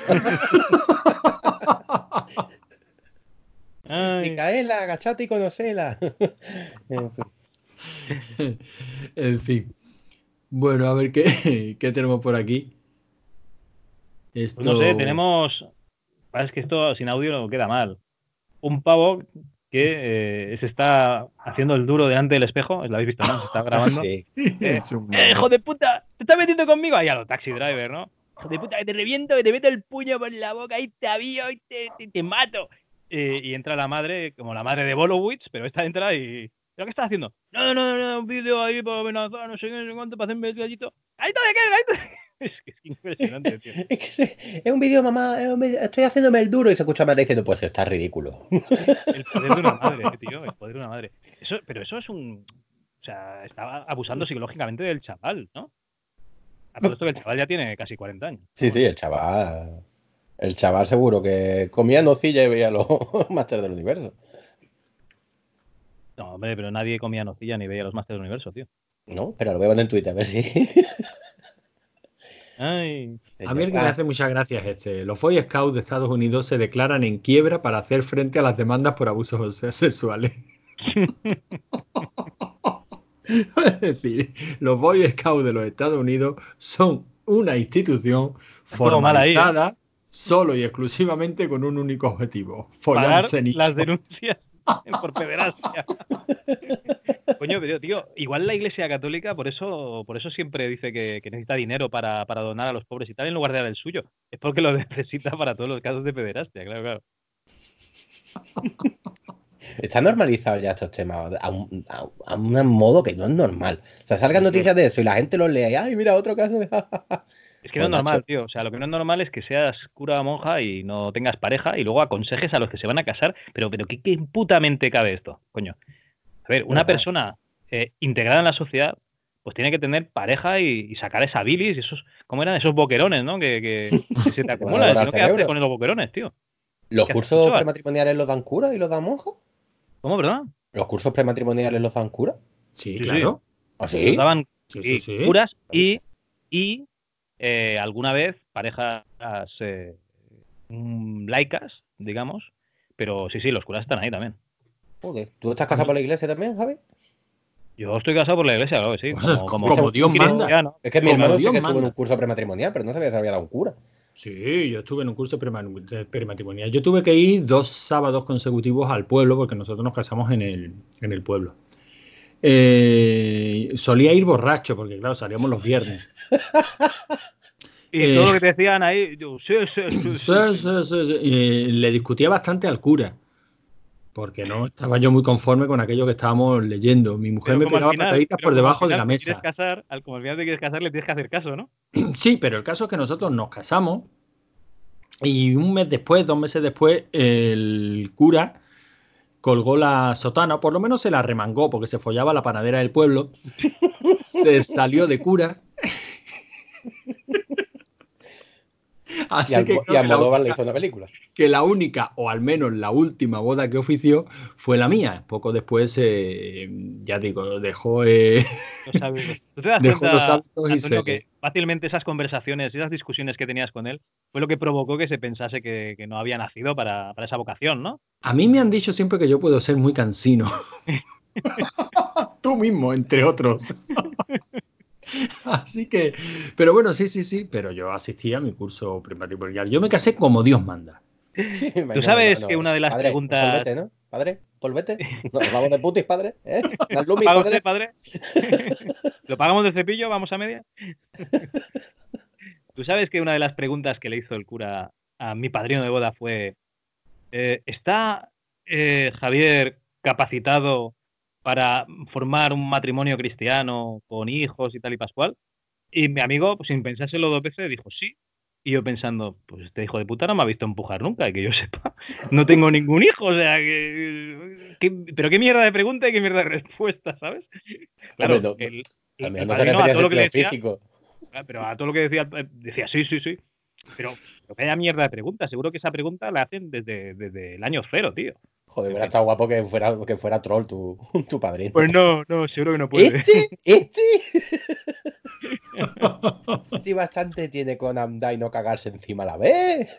Micaela, agachate y conocela. en, fin. Bueno, a ver qué, qué tenemos por aquí. Pues no sé, tenemos. Es que esto sin audio queda mal. Un pavo que eh, se está haciendo el duro delante del espejo. ¿Lo habéis visto, no? Se está grabando. Sí. Eh, eh, hijo de puta, te estás metiendo conmigo. Ahí a lo taxi driver, ¿no? Hijo de puta, que te reviento, que te meto el puño por la boca, y te avío y te, te mato. Eh, y entra la madre, como la madre de Bolowitz, pero esta entra y. ¿Pero qué estás haciendo? No, no, no, un vídeo ahí para amenazar, no sé qué, no sé cuánto, para hacerme el gallito. ¡Ahí está de qué! ¡Ahí está! Es que es impresionante, tío. es que es un vídeo, mamá, estoy haciéndome el duro y se escucha a madre diciendo, pues está ridículo. el poder de una madre, tío, el poder de una madre. Eso, pero eso es un. O sea, estaba abusando psicológicamente del chaval, ¿no? A todo esto que el chaval ya tiene casi 40 años. Sí, sí, el chaval. El chaval seguro que comía nocilla y veía los Masters del Universo. No, hombre, pero nadie comía nocilla ni veía los Masters del Universo, tío. No, pero lo veo en Twitter, a ver si. Ay. A mí el que me hace muchas gracias este. Los Boy Scouts de Estados Unidos se declaran en quiebra para hacer frente a las demandas por abusos sexuales. es decir, los Boy Scouts de los Estados Unidos son una institución ¿eh? Solo y exclusivamente con un único objetivo: follarse las denuncias por pederastia. Coño, pero tío, igual la Iglesia Católica por eso, por eso siempre dice que, necesita dinero para, donar a los pobres y tal en lugar de dar el suyo. Es porque lo necesita para todos los casos de pederastia, claro, claro. Está normalizado ya estos temas a un, modo que no es normal. O sea, salgan noticias de eso y la gente los lee. Ay, mira, otro caso de. Es que no es normal, tío. O sea, lo que no es normal es que seas cura o monja y no tengas pareja y luego aconsejes a los que se van a casar. Pero, pero ¿qué, qué putamente cabe esto? Coño. A ver, una persona eh, integrada en la sociedad, pues tiene que tener pareja y, sacar esa bilis, esos, ¿cómo eran? Esos boquerones, ¿no? Que, se te acumulan. ¿Qué haces con esos boquerones, tío? ¿Los cursos prematrimoniales los dan cura y los dan monja? ¿Cómo, verdad? ¿Los cursos prematrimoniales los dan cura? Sí, claro. ¿Ah, sí? Los daban curas y, y eh, alguna vez parejas eh, mm, laicas, digamos, pero sí, sí, los curas están ahí también. Joder, ¿tú estás casado por la iglesia también, Javi? Yo estoy casado por la iglesia, claro que sí. Como, Dios manda. Es que mi hermano sí que estuvo en un curso prematrimonial, pero no sabía si había dado un cura. Sí, yo estuve en un curso prematrimonial. Yo tuve que ir dos sábados consecutivos al pueblo porque nosotros nos casamos en el, en el pueblo. Eh, solía ir borracho, porque claro, salíamos los viernes. y todo lo que te decían ahí, yo, sí, sí, sí, le discutía bastante al cura. porque no estaba yo muy conforme con aquello que estábamos leyendo. Mi mujer me pegaba pataditas por debajo de la mesa. Casar, al, como al final te quieres casar, le tienes que hacer caso, ¿no? Sí, pero el caso es que nosotros nos casamos y un mes después, dos meses después, el cura colgó la sotana, por lo menos se la remangó porque se follaba la panadera del pueblo, se salió de cura Así y que y Almodóvar le hizo una película. Que la única, o al menos la última boda que ofició fue la mía. Poco después, eh, ya digo, dejó, eh, dejó los hábitos y se... que fácilmente esas conversaciones, esas discusiones que tenías con él, fue lo que provocó que se pensase que, que no había nacido para, para, esa vocación, ¿no? A mí me han dicho siempre que yo puedo ser muy cansino. Tú mismo, entre otros. Así que, pero bueno, sí, sí, sí, pero yo asistí a mi curso prematrimonial. Yo me casé como Dios manda. Tú sabes que una de las preguntas. Polvete, ¿no? Padre, polvete. Nos vamos de putis, padre. ¿Eh? padre? padre? ¿Lo pagamos de cepillo? ¿Vamos a media? Tú sabes que una de las preguntas que le hizo el cura a mi padrino de boda fue: eh, ¿Está eh, Javier capacitado para formar un matrimonio cristiano con hijos y tal y pascual. Y mi amigo, pues sin pensárselo dos veces, dijo sí. Y yo pensando, pues este hijo de puta no me ha visto empujar nunca, que yo sepa. No tengo ningún hijo, o sea, que, pero qué mierda de pregunta y qué mierda de respuesta, ¿sabes? Claro, el, a todo lo que decía, físico. Ah, pero a todo lo que decía, decía sí, sí, sí. Pero, haya mierda de pregunta, seguro que esa pregunta la hacen desde, desde el año cero, tío. Joder, hubiera estado guapo que fuera, que fuera troll tu, tu padrino. Pues no, no, seguro que no puede. ¿Este? ¿Este? sí, bastante tiene con Amda y no cagarse encima a la vez.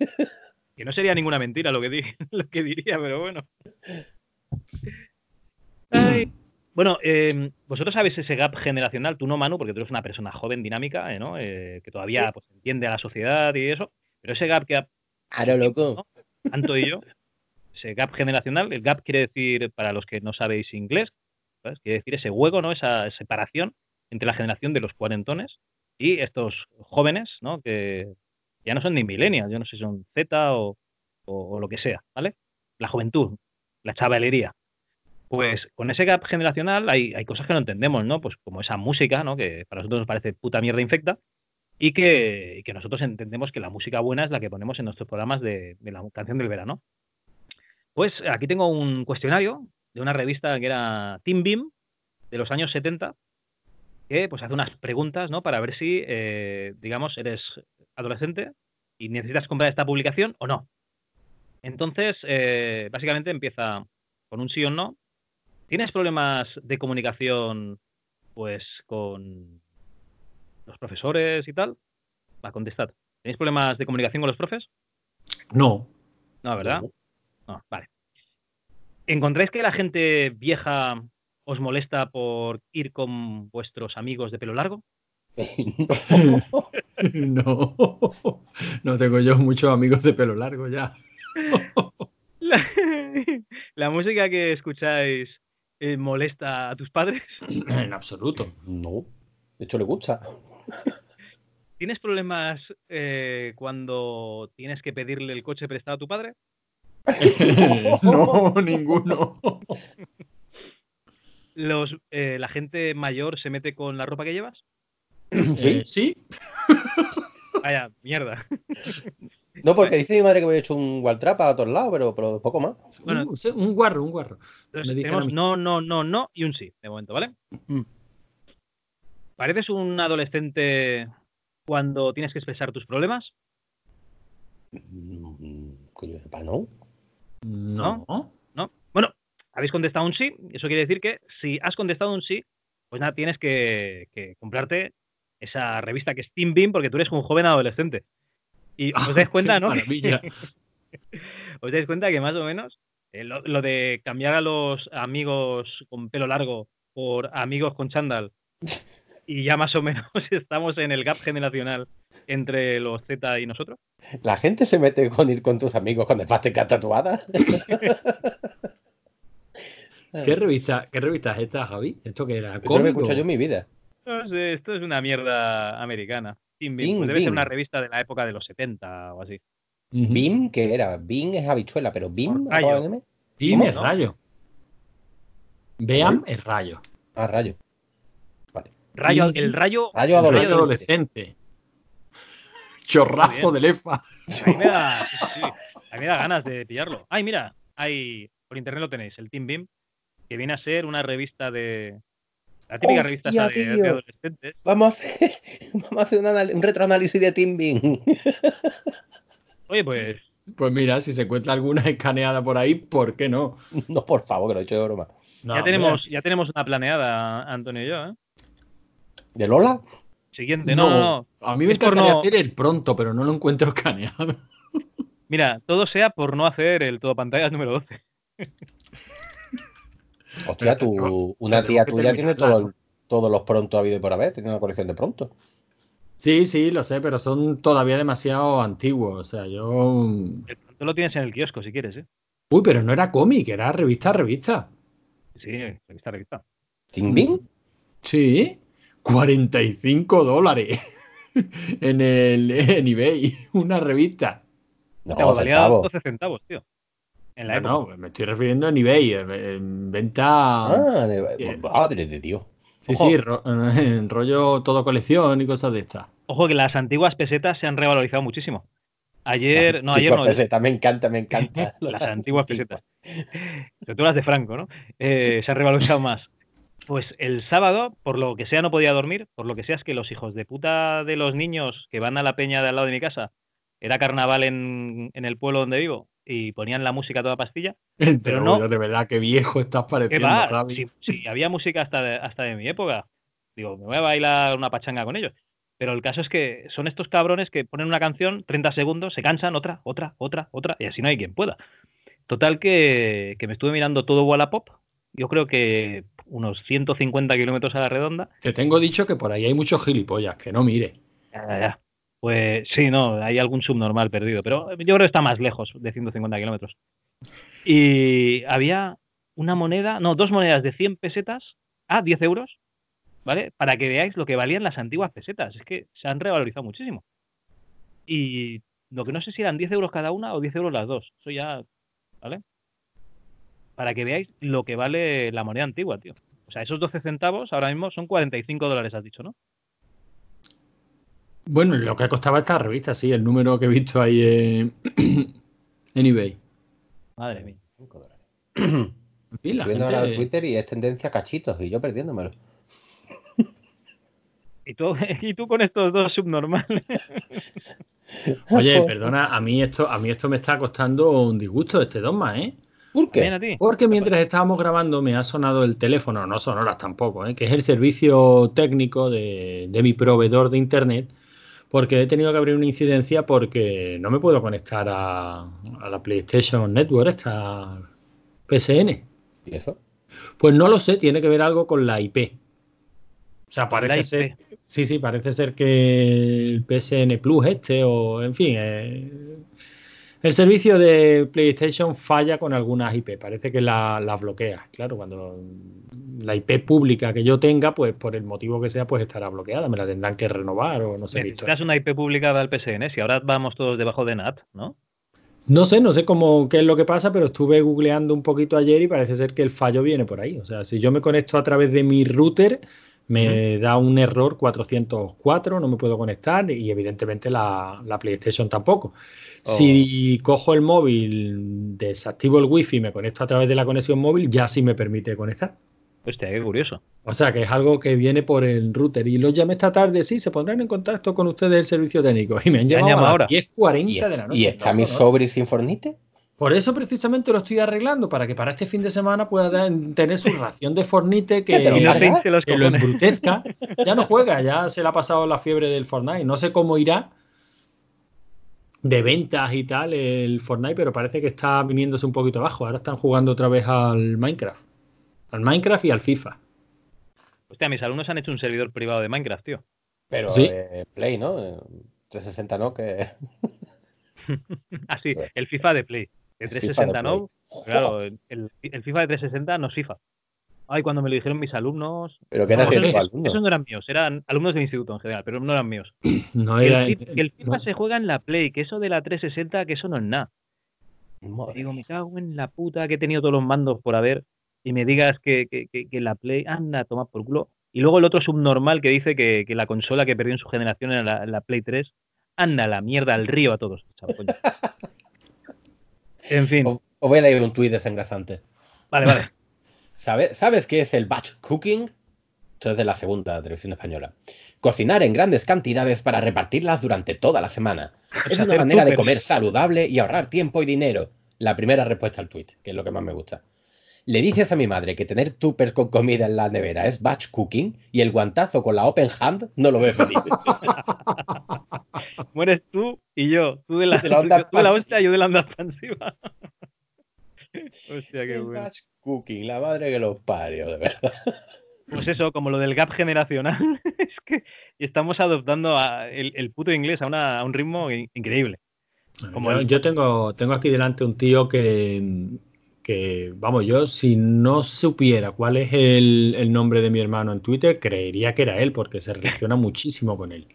que no sería ninguna mentira lo que, lo que diría, pero bueno. Bueno, em, vosotros sabéis ese gap generacional, tú no, Manu, porque tú eres una persona joven, dinámica, eh, ¿no? Eh, que todavía pues, entiende a la sociedad y eso, pero ese gap que ha... Claro, loco. Tanto y yo, ese gap generacional, el gap quiere decir, para los que no sabéis inglés, quiere decir ese hueco, ¿no? Esa separación entre la generación de los cuarentones y estos jóvenes, ¿no? Que ya no son ni millennials, yo no sé si son Z o, o, lo que sea, ¿vale? La juventud, la chavalería. Pues con ese gap generacional hay, hay, cosas que no entendemos, ¿no? Pues como esa música, ¿no? Que para nosotros nos parece puta mierda infecta y que, que nosotros entendemos que la música buena es la que ponemos en nuestros programas de, de la canción del verano. Pues aquí tengo un cuestionario de una revista que era Team Beam de los años 70 que pues hace unas preguntas, ¿no? Para ver si, eh, digamos, eres adolescente y necesitas comprar esta publicación o no. Entonces, eh, básicamente empieza con un sí o no. ¿Tienes problemas de comunicación, pues, con los profesores y tal? Va, contestad. ¿Tenéis problemas de comunicación con los profes? No. No, ¿verdad? No, vale. ¿Encontráis que la gente vieja os molesta por ir con vuestros amigos de pelo largo? no, no tengo yo muchos amigos de pelo largo ya. la, música que escucháis eh, molesta a tus padres? En absoluto. No, de hecho le gusta. ¿Tienes problemas eh, cuando tienes que pedirle el coche prestado a tu padre? no, ninguno. Los, eh, ¿La gente mayor se mete con la ropa que llevas? Sí. ¿Sí? Vaya, mierda. No, porque dice mi madre que voy a hecho un gualtrap a todos lados, pero, pero poco más. Bueno, uh, un guarro, un guarro. no, no, no, no y un sí, de momento, ¿vale? Mm. ¿Pareces un adolescente cuando tienes que expresar tus problemas? Mm, no. No. ¿No? Bueno, habéis contestado un sí. Eso quiere decir que si has contestado un sí, pues nada, tienes que, comprarte esa revista que es Team Beam porque tú eres un joven adolescente. Y os dais cuenta, ¿no? os dais cuenta que más o menos eh, lo, de cambiar a los amigos con pelo largo por amigos con chándal y ya más o menos estamos en el gap generacional entre los Z y nosotros. ¿La gente se mete con ir con tus amigos cuando estás tatuada? ¿Qué revista, ¿Qué revista es esta, Javi? ¿Esto que era? Esto lo he escuchado yo en mi vida. esto es una mierda americana. Pues debe ser una revista de la época de los 70 o así. ¿Bim? ¿Qué era? Bim es habichuela, pero Bim. BIM es rayo. Beam es rayo. Ah, rayo. Rayo, Tim el rayo. Rayo adolescente. Rayo adolescente. Chorrazo de lefa. A mí, me da, sí, a mí me da ganas de pillarlo. Ay, mira, hay, por internet lo tenéis, el Team Beam, que viene a ser una revista de. La típica revista de, de adolescentes. Vamos a hacer, vamos a hacer un, anal- un retroanálisis de Team Beam. Oye, pues Pues mira, si se encuentra alguna escaneada por ahí, ¿por qué no? No, por favor, que lo he hecho de broma. No, ya, tenemos, ya tenemos una planeada, Antonio y yo, ¿eh? ¿De Lola? Siguiente, no, no, no. A mí me encantaría no- hacer el pronto, pero no lo encuentro escaneado. Mira, todo sea por no hacer el todo pantallas número 12. Hostia, tú, tengo- una tía tuya tiene todo el- todos los pronto habido y por haber, tiene una colección de pronto. Sí, sí, lo sé, pero son todavía demasiado antiguos. O sea, yo. El pronto lo tienes en el kiosco si quieres, ¿eh? Uy, pero no era cómic, era revista a revista. Sí, revista, revista. ¿Team Beam? Sí, 45 dólares en el en eBay, una revista. No, centavos. 12 centavos, tío. En la No, época. no, me estoy refiriendo en eBay, en- en venta. Ah, de- Bien. madre de Dios. sí, ojo. sí, ro- en rollo todo colección y cosas de estas. Ojo que las antiguas pesetas se han revalorizado muchísimo. Ayer, no, ayer no, peseta, me encanta, me encanta. las antiguas pesetas. Sobre todo las de Franco, ¿no? Eh, se han revalorizado más. Pues el sábado, por lo que sea, no podía dormir. Por lo que sea, es que los hijos de puta de los niños que van a la peña de al lado de mi casa, era carnaval en, en el pueblo donde vivo, y ponían la música a toda pastilla. Pero no- de verdad, qué viejo estás ¿Qué pareciendo? Javi. Si, si había música hasta de, hasta de mi época. Digo, me voy a bailar una pachanga con ellos. Pero el caso es que son estos cabrones que ponen una canción, 30 segundos, se cansan, otra, otra, otra, otra, y así no hay quien pueda. Total que, que me estuve mirando todo Wallapop. Yo creo que unos 150 kilómetros a la redonda. Te tengo dicho que por ahí hay muchos gilipollas, que no mire. Ya, ya, ya. Pues sí, no, hay algún subnormal perdido, pero yo creo que está más lejos de 150 kilómetros. Y había una moneda, no, dos monedas de 100 pesetas a 10 euros, ¿vale? Para que veáis lo que valían las antiguas pesetas. Es que se han revalorizado muchísimo. Y lo que no sé si eran 10 euros cada una o 10 euros las dos. Eso ya, ¿vale? Para que veáis lo que vale la moneda antigua, tío. O sea, esos 12 centavos ahora mismo son 45 dólares, has dicho, ¿no? Bueno, lo que costaba esta revista, sí, el número que he visto ahí en, en eBay. Madre mía. Cinco dólares. En fin, la Estoy viendo ahora gente- Twitter y es tendencia a cachitos y yo perdiéndomelo. ¿Y tú, y tú con estos dos subnormales. Oye, Pues, perdona, a mí esto, a mí esto me está costando un disgusto este dogma, ¿eh? ¿Por qué? Porque mientras estábamos grabando me ha sonado el teléfono, no sonoras tampoco, ¿eh? que es el servicio técnico de, de mi proveedor de internet, porque he tenido que abrir una incidencia porque no me puedo conectar a, a la PlayStation Network, esta PSN. ¿Y eso? Pues no lo sé, tiene que ver algo con la IP. O sea, parece ser. Sí, sí, parece ser que el PSN Plus este, o en fin, eh, el servicio de PlayStation falla con algunas IP. Parece que la- las bloquea. Claro, cuando la IP pública que yo tenga, pues por el motivo que sea, pues estará bloqueada. Me la tendrán que renovar o no sé. Necesitas una IP publicada al PSN, si ahora vamos todos debajo de NAT, ¿no? No sé, no sé cómo qué es lo que pasa, pero estuve googleando un poquito ayer y parece ser que el fallo viene por ahí. O sea, si yo me conecto a través de mi router, me da un error 404, no me puedo conectar y evidentemente la, la PlayStation tampoco. Si cojo el móvil, desactivo el wifi y me conecto a través de la conexión móvil, ya sí me permite conectar. Hostia, qué curioso. O sea, que es algo que viene por el router. Y los llamé esta tarde, sí, se pondrán en contacto con ustedes el servicio técnico. Y me han ¿Te han llamado llamado a ahora? las 10.40 ¿Y, de la noche. ¿y está mi sobre sin fornite? Por eso precisamente lo estoy arreglando, para que para este fin de semana pueda tener su ración de fornite que, que lo embrutezca. Ya no juega, ya se le ha pasado la fiebre del Fortnite. No sé cómo irá de ventas y tal el Fortnite, pero parece que está viniéndose un poquito abajo. Ahora están jugando otra vez al Minecraft. Al Minecraft y al FIFA. Hostia, mis alumnos han hecho un servidor privado de Minecraft, tío. Pero Sí. eh, Play, ¿no? Eh, 360 no, que... Ah, sí, Pues, el FIFA de Play. De el FIFA 360 de no. Play. Claro, el, el FIFA de 360 no es FIFA. Ay, cuando me lo dijeron mis alumnos. Pero ¿qué No, edad eso- tu Esos no eran míos, eran alumnos del instituto en general, pero no eran míos. No Que era, el, fi- que el FIFA no. se juega en la Play, que eso de la 360, que eso no es nada. Digo, me cago en la puta que he tenido todos los mandos por haber y me digas que, la Play, anda, toma por culo. Y luego el otro subnormal que dice que, la consola que perdió en su generación era la, Play 3, anda la mierda al río a todos. en fin. Os, voy a leer un tuit desengrasante. Vale, vale. ¿Sabes, ¿Sabes qué es el batch cooking? Esto es de la segunda televisión española. Cocinar en grandes cantidades para repartirlas durante toda la semana. Es una manera de comer saludable y ahorrar tiempo y dinero. La primera respuesta al tweet, que es lo que más me gusta. Le dices a mi madre que tener tuppers con comida en la nevera es batch cooking y el guantazo con la open hand no lo ve feliz. Mueres tú y yo. Tú de la, de onda, tú de la hostia y yo de la onda expansiva. hostia, qué bueno. Batch cooking, la madre que los parió, de verdad. Pues eso, como lo del gap generacional, es que estamos adoptando el, puto inglés a, un ritmo increíble. yo, tengo, tengo aquí delante un tío que, que, vamos, yo si no supiera cuál es el, nombre de mi hermano en Twitter, creería que era él, porque se relaciona muchísimo con él.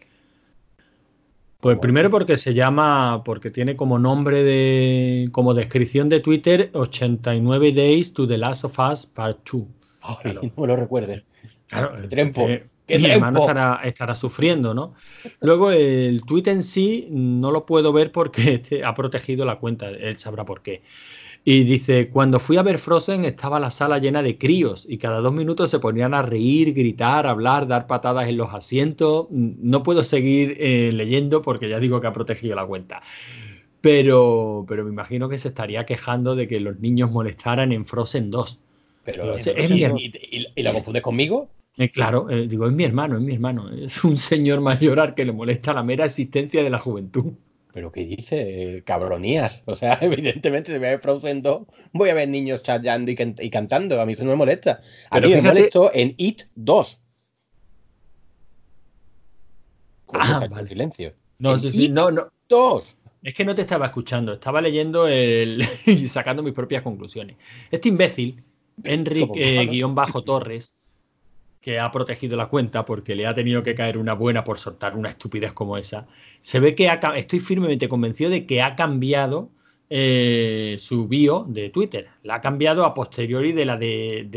Pues primero porque se llama, porque tiene como nombre de, como descripción de Twitter 89 Days to the Last of Us Part 2 no lo recuerde. Claro, mi hermano estará, estará, sufriendo, ¿no? Luego el tweet en sí no lo puedo ver porque este ha protegido la cuenta, él sabrá por qué. Y dice, cuando fui a ver Frozen estaba la sala llena de críos y cada dos minutos se ponían a reír, gritar, hablar, dar patadas en los asientos. No puedo seguir eh, leyendo porque ya digo que ha protegido la cuenta. Pero, pero me imagino que se estaría quejando de que los niños molestaran en Frozen 2. Pero es, mi ¿Y, la confundes conmigo? Eh, claro, eh, digo, es mi hermano, es mi hermano. Es un señor mayor que le molesta la mera existencia de la juventud. Pero ¿qué dice? Cabronías. O sea, evidentemente, si voy a ver Frozen 2, voy a ver niños challando y, cantando. A mí eso no me molesta. A mí me molestó en It 2. Ah, vale. silencio. No, sí, sí, no, no. 2. Es que no te estaba escuchando, estaba leyendo el... y sacando mis propias conclusiones. Este imbécil Enrique-Torres, que ha protegido la cuenta porque le ha tenido que caer una buena por soltar una estupidez como esa. Se ve que estoy firmemente convencido de que ha cambiado eh, su bio de Twitter. La ha cambiado a posteriori de la de,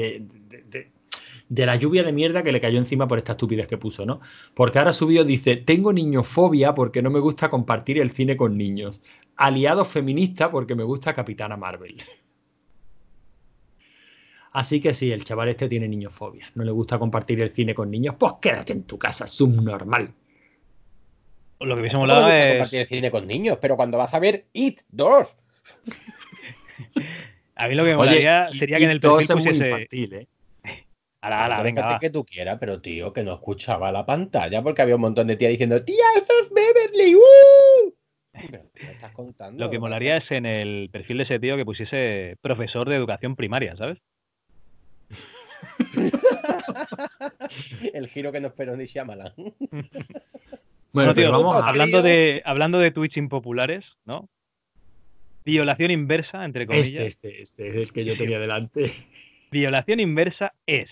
de, la lluvia de mierda que le cayó encima por esta estupidez que puso, ¿no? Porque ahora su bio dice: Tengo niñofobia porque no me gusta compartir el cine con niños. Aliado feminista porque me gusta Capitana Marvel. Así que sí, el chaval este tiene niñofobia. No le gusta compartir el cine con niños. Pues quédate en tu casa, subnormal. Lo que hubiese molado es. compartir el cine con niños, pero cuando vas a ver It 2. a mí lo que me molaría sería que en el perfil es muy infantil, ¿eh? Ala, ala, venga, que tú quieras, pero tío, que no escuchaba la pantalla porque había un montón de tías diciendo, tía, eso es Beverly, ¡uh! me estás contando? Lo que molaría es en el perfil de ese tío que pusiese profesor de educación primaria, ¿sabes? El giro que no esperó ni Shyamalan. bueno, tío, vamos hablando de, hablando de Twitch impopulares, ¿no? Violación inversa, entre este, comillas. Este, este, este es el que yo tenía delante. Violación inversa es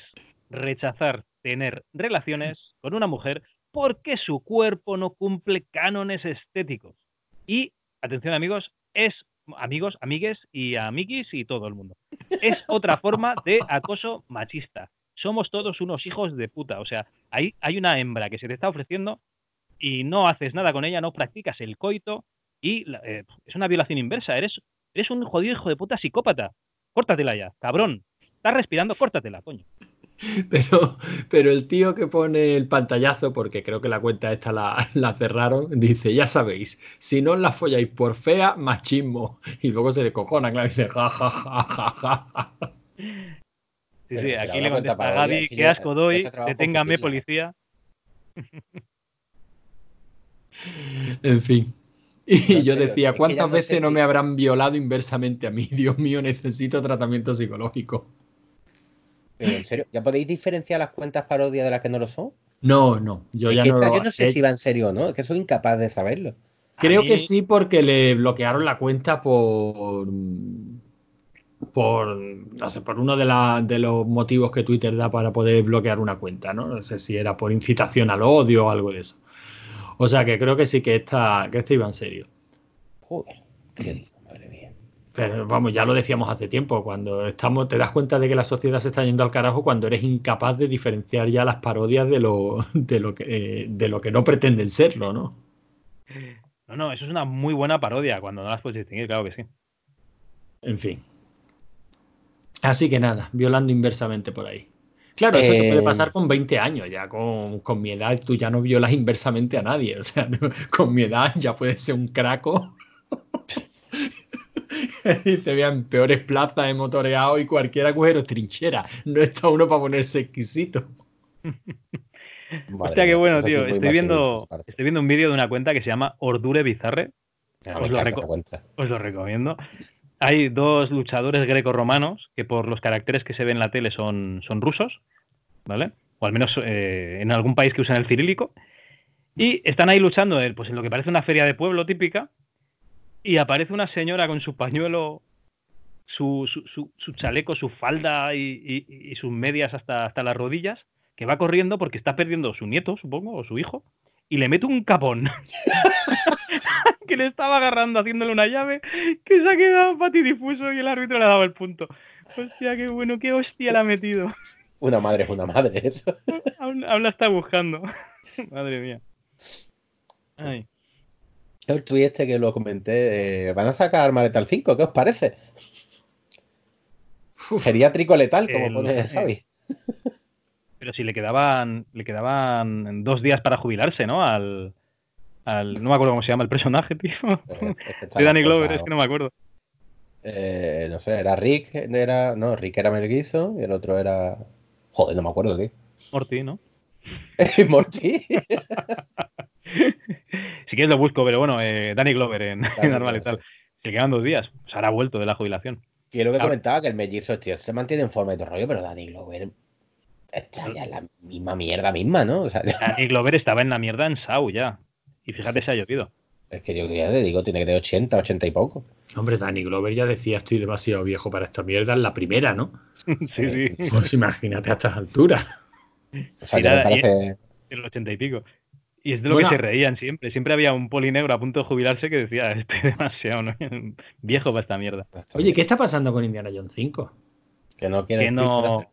rechazar tener relaciones con una mujer porque su cuerpo no cumple cánones estéticos. Y, atención amigos, es amigos, amigues y amiguis y todo el mundo. Es otra forma de acoso machista. Somos todos unos hijos de puta. O sea, hay, hay una hembra que se te está ofreciendo y no haces nada con ella, no practicas el coito y eh, es una violación inversa. Eres, eres un jodido hijo de puta psicópata. Córtatela ya, cabrón. Estás respirando, córtatela, coño. Pero, pero el tío que pone el pantallazo, porque creo que la cuenta esta la, la cerraron, dice, ya sabéis, si no la folláis por fea, machismo. Y luego se decojona, claro, y dice, ja, ja, ja, ja, ja. Sí, sí, aquí le contesta a Gaby, qué asco doy, deténgame policía. en fin. Y yo decía, ¿cuántas veces no me habrán violado inversamente a mí? Dios mío, necesito tratamiento psicológico. Pero en serio, ¿ya podéis diferenciar las cuentas parodia de las que no lo son? No, no, yo ya no Yo no sé si va en serio o no, es que soy incapaz de saberlo. Creo que sí, porque le bloquearon la cuenta por. Por, no sé, por uno de, de los motivos que Twitter da para poder bloquear una cuenta, ¿no? No sé si era por incitación al odio o algo de eso. O sea que creo que sí que esta, que esta iba en serio. Joder, qué. Pero vamos, ya lo decíamos hace tiempo, cuando estamos, te das cuenta de que la sociedad se está yendo al carajo cuando eres incapaz de diferenciar ya las parodias de lo, de lo, que, eh, de lo que no pretenden serlo, ¿no? No, no, eso es una muy buena parodia, cuando no las puedes distinguir, claro que sí. En fin. Así que nada, violando inversamente por ahí. Claro, eso te puede Eh, pasar con 20 años, ya con, con mi edad tú ya no violas inversamente a nadie, o sea, con mi edad ya puedes ser un craco. y te vean peores plazas de motoreado y cualquier agujero es trinchera. No está uno para ponerse exquisito. madre Hostia, qué mía, bueno, tío. Estoy viendo, estoy viendo un vídeo de una cuenta que se llama Ordure Bizarre. Ah, lo. Os lo recomiendo. Hay dos luchadores greco-romanos que por los caracteres que se ven en la tele son, son rusos, ¿vale? O al menos eh, en algún país que usan el cirílico. Y están ahí luchando eh, pues, en lo que parece una feria de pueblo típica. Y aparece una señora con su pañuelo, su, su- su- su chaleco, su falda y, y- y sus medias hasta, hasta las rodillas, que va corriendo porque está perdiendo su nieto, supongo, o su hijo, y le mete un capón. que le estaba agarrando haciéndole una llave que se ha quedado patidifuso y el árbitro le ha dado el punto. Hostia, qué bueno, qué hostia le ha metido. Una madre es una madre, eso. Aún, aún la está buscando. Madre mía. Ay. El tuit este que lo comenté, eh, van a sacar Maretal 5, ¿qué os parece? Geriátrico letal, como El- pone. Pero si le quedaban, le quedaban dos días para jubilarse, ¿no? Al, al- no me acuerdo cómo se llama el personaje, tío. Eh, es que está De Danny Glover, es que no me acuerdo. eh, no sé, era Rick, era. No, Rick era Mel Gibson y el otro era. Joder, no me acuerdo, tío. Morty, ¿no? Morty. Si quieres lo busco, pero bueno, eh, Danny Glover en, Arma Glover, Letal. sí. Se quedan dos días. Se habrá vuelto de la jubilación. Y es lo que Claro. comentaba, que el mellizo, tío, se mantiene en forma y todo el rollo, pero Danny Glover está ya en la misma mierda misma, ¿no? O sea, Danny Glover estaba en la mierda en Sau ya. Y fíjate, se ha llovido. es que yo ya te digo, tiene que tener 80, 80 y poco. Hombre, Danny Glover ya decía estoy demasiado viejo para esta mierda en la primera, ¿no? sí, sí. Pues imagínate a estas alturas. O sea, Y ya me nada, y- parece. En el ochenta y pico. Y es de lo Bueno. que se reían siempre. Siempre había un polinegro a punto de jubilarse que decía, este es demasiado ¿no? viejo para esta mierda. Oye, ¿qué está pasando con Indiana Jones 5? Que no quiere Que no-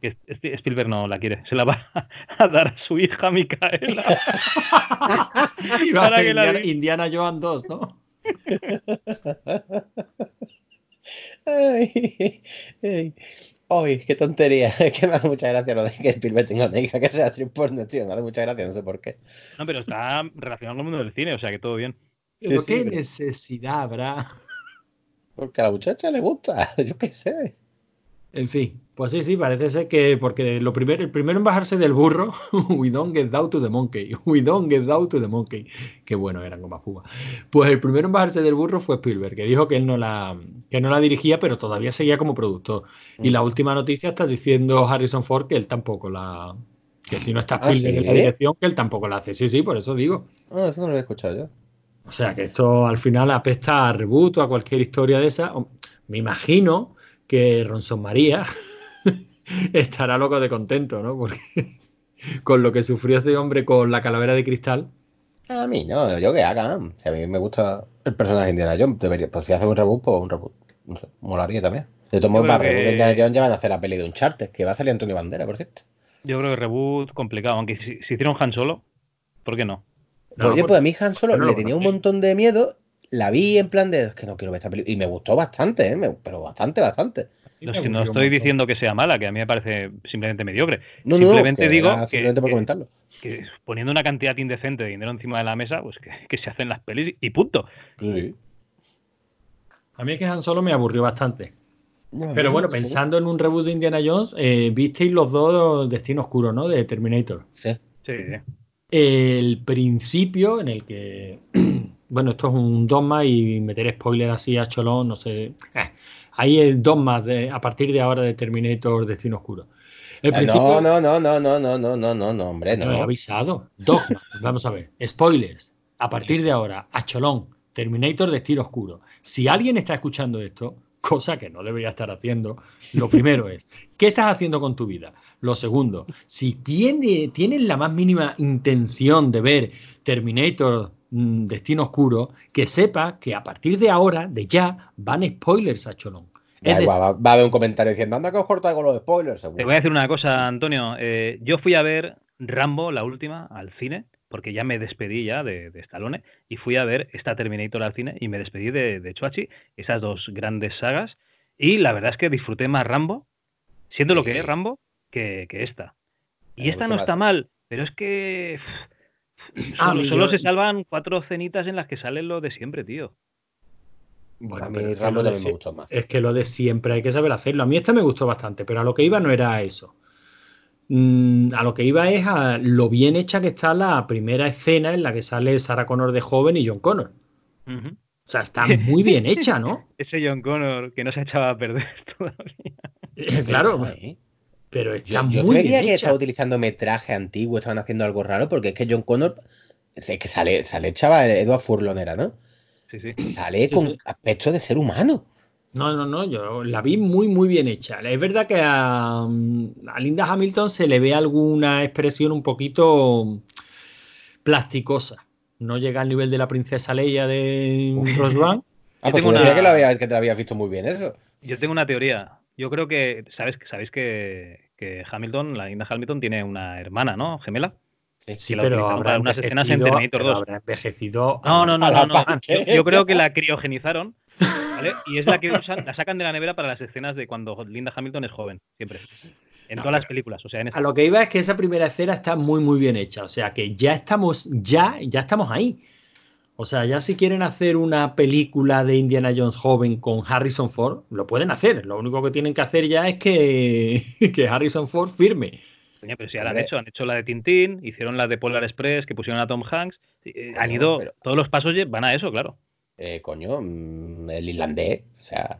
Que Spielberg no la quiere. Se la va a dar a su hija Micaela. Y va a ser que la Indiana, di- Indiana Jones 2, ¿no? Ay, ay. Ay, qué tontería. Es que me hace mucha gracia lo de que Spielberg tenga una hija que sea actriz porno, tío. Me hace mucha gracia, no sé por qué. No, pero está relacionado con el mundo del cine, o sea que todo bien. Pero sí, qué pero- necesidad habrá. Porque a la muchacha le gusta, yo qué sé. En fin, pues sí, sí, parece ser que porque lo primero, el primero en bajarse del burro, we don't get down to the monkey, we don't get down to the monkey. Qué bueno eran como púa. Pues el primero en bajarse del burro fue Spielberg, que dijo que él no la, que no la dirigía, pero todavía seguía como productor. Y Mm. la última noticia está diciendo Harrison Ford que él tampoco la, que si no está ¿Ah, Spielberg en la dirección, que él tampoco la hace. Sí, sí, por eso digo. Ah, eso no lo he escuchado yo. O sea, que esto al final apesta a reboot o a cualquier historia de esa. Me imagino que Ronson María estará loco de contento, ¿no? Porque con lo que sufrió este hombre con la calavera de cristal. A mí no, yo que hagan. Si a mí me gusta el personaje de Indiana Jones, debería, pues si hace un reboot, pues un reboot. No sé, molaría también. De todos modos, para reboot de Indiana Jones ya van a hacer la peli de Uncharted, que va a salir Antonio Bandera, por cierto. Yo creo que reboot complicado, aunque si, si hicieron Han Solo, ¿por qué no? No, Oye, pues a mí Han Solo no le tenía un montón de miedo. La vi en plan de, es que no quiero ver esta película. Y me gustó bastante, ¿eh? Me- pero bastante, bastante. No, me es que no estoy diciendo que sea mala, que a mí me parece simplemente mediocre. No, no, Simplemente que digo que- simplemente por que- comentarlo. Que poniendo una cantidad indecente de dinero encima de la mesa, pues que, que se hacen las pelis y punto. Sí. A mí es que Han Solo me aburrió bastante. Pero bueno, pensando en un reboot de Indiana Jones, eh, visteis los dos Destino Oscuro, ¿no? De Terminator. Sí. Sí, El principio en el que. Bueno, esto es un dogma y meter spoiler así a Cholón, no sé. Eh, ahí el dogma de, a partir de ahora de Terminator Destino Oscuro. El principio. No, no, no, no, no, no, no, no, no, no, hombre, No he no. avisado. Dogma. Vamos a ver. Spoilers. A partir de ahora, a Cholón, Terminator Destino Oscuro. Si alguien está escuchando esto, cosa que no debería estar haciendo, lo primero es, ¿qué estás haciendo con tu vida? Lo segundo, si tiene, tienes la más mínima intención de ver Terminator Destino Oscuro, que sepa que a partir de ahora, de ya, van spoilers a Cholón. Va, va, a haber un comentario diciendo, anda que os cortáis con los spoilers. Seguro. Te voy a decir una cosa, Antonio. Eh, yo fui a ver Rambo, la última, al cine, porque ya me despedí ya de, de Stallone, y fui a ver esta Terminator al cine y me despedí de, de Chuachi, esas dos grandes sagas, y la verdad es que disfruté más Rambo, siendo lo que es Rambo, que, que esta. Y esta no está mal, pero es que Ah, solo, mi- solo yo- se salvan cuatro cenitas en las que sale lo de siempre, tío. Bueno, a mí pero es que Rambo lo de también me gustó más. Es que lo de siempre hay que saber hacerlo. A mí esta me gustó bastante, pero a lo que iba no era eso. Mm, a lo que iba es a lo bien hecha que está la primera escena en la que sale Sarah Connor de joven y John Connor. O sea, está muy bien hecha, ¿no? Ese John Connor que no se echaba a perder todavía. Eh, claro, ¿eh? Pero está Yo, yo muy creía bien que estaba utilizando metraje antiguo, estaban haciendo algo raro, porque es que John Connor, es que sale, sale chaval, Edward Furlong era, ¿no? Sí, sí. Sale Sí, con sí. aspecto de ser humano. No, no, no, yo la vi muy, muy bien hecha. Es verdad que a, a Linda Hamilton se le ve alguna expresión un poquito plasticosa. No llega al nivel de la princesa Leia de One. Ah, Yo pues tengo una- que, lo había- que te lo habías visto muy bien eso. Yo tengo una teoría. Yo creo que, ¿sabes, sabéis que, Hamilton, la Linda Hamilton, tiene una hermana, ¿no? Gemela. Sí, pero habrá unas escenas en envejecido, Terminator pero 2. habrá envejecido. No, no, no, no, no. Yo, panqueca. yo creo que la criogenizaron, ¿vale? Y es la que usan, la sacan de la nevera para las escenas de cuando Linda Hamilton es joven, siempre. En No, todas las películas. O sea, en A lo que iba es que esa primera escena está muy, muy bien hecha. O sea que ya estamos, ya, ya estamos ahí. O sea, ya si quieren hacer una película de Indiana Jones joven con Harrison Ford, lo pueden hacer. Lo único que tienen que hacer ya es que, que Harrison Ford firme. Coño, pero si la han hecho, han hecho la de Tintín, hicieron la de Polar Express, que pusieron a Tom Hanks. eh, han ido, pero- todos los pasos van a eso, claro. Eh, coño, mm, el irlandés, o sea.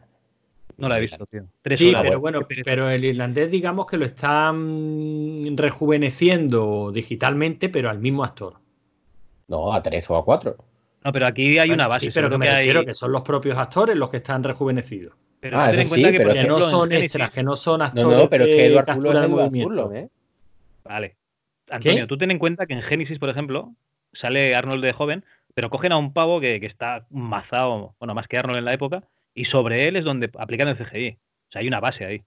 No la he visto, tío. Tres Sí, horas. pero bueno, pero el irlandés digamos que lo están rejuveneciendo digitalmente, pero al mismo actor. No, a tres o a cuatro. No, pero aquí hay una base. sí, pero que me que hay- refiero que son los propios actores los que están rejuvenecidos. Pero Ah, ten en cuenta sí, que, no son extras, que no son No, actores no, pero es que captura Furlong es. Furlong, ¿eh? Vale. Antonio, ¿Qué? tú ten en cuenta que en Génesis, por ejemplo, sale Arnold de joven, pero cogen a un pavo que, que está mazado, bueno, más que Arnold en la época, y sobre él es donde aplican el CGI. O sea, hay una base ahí.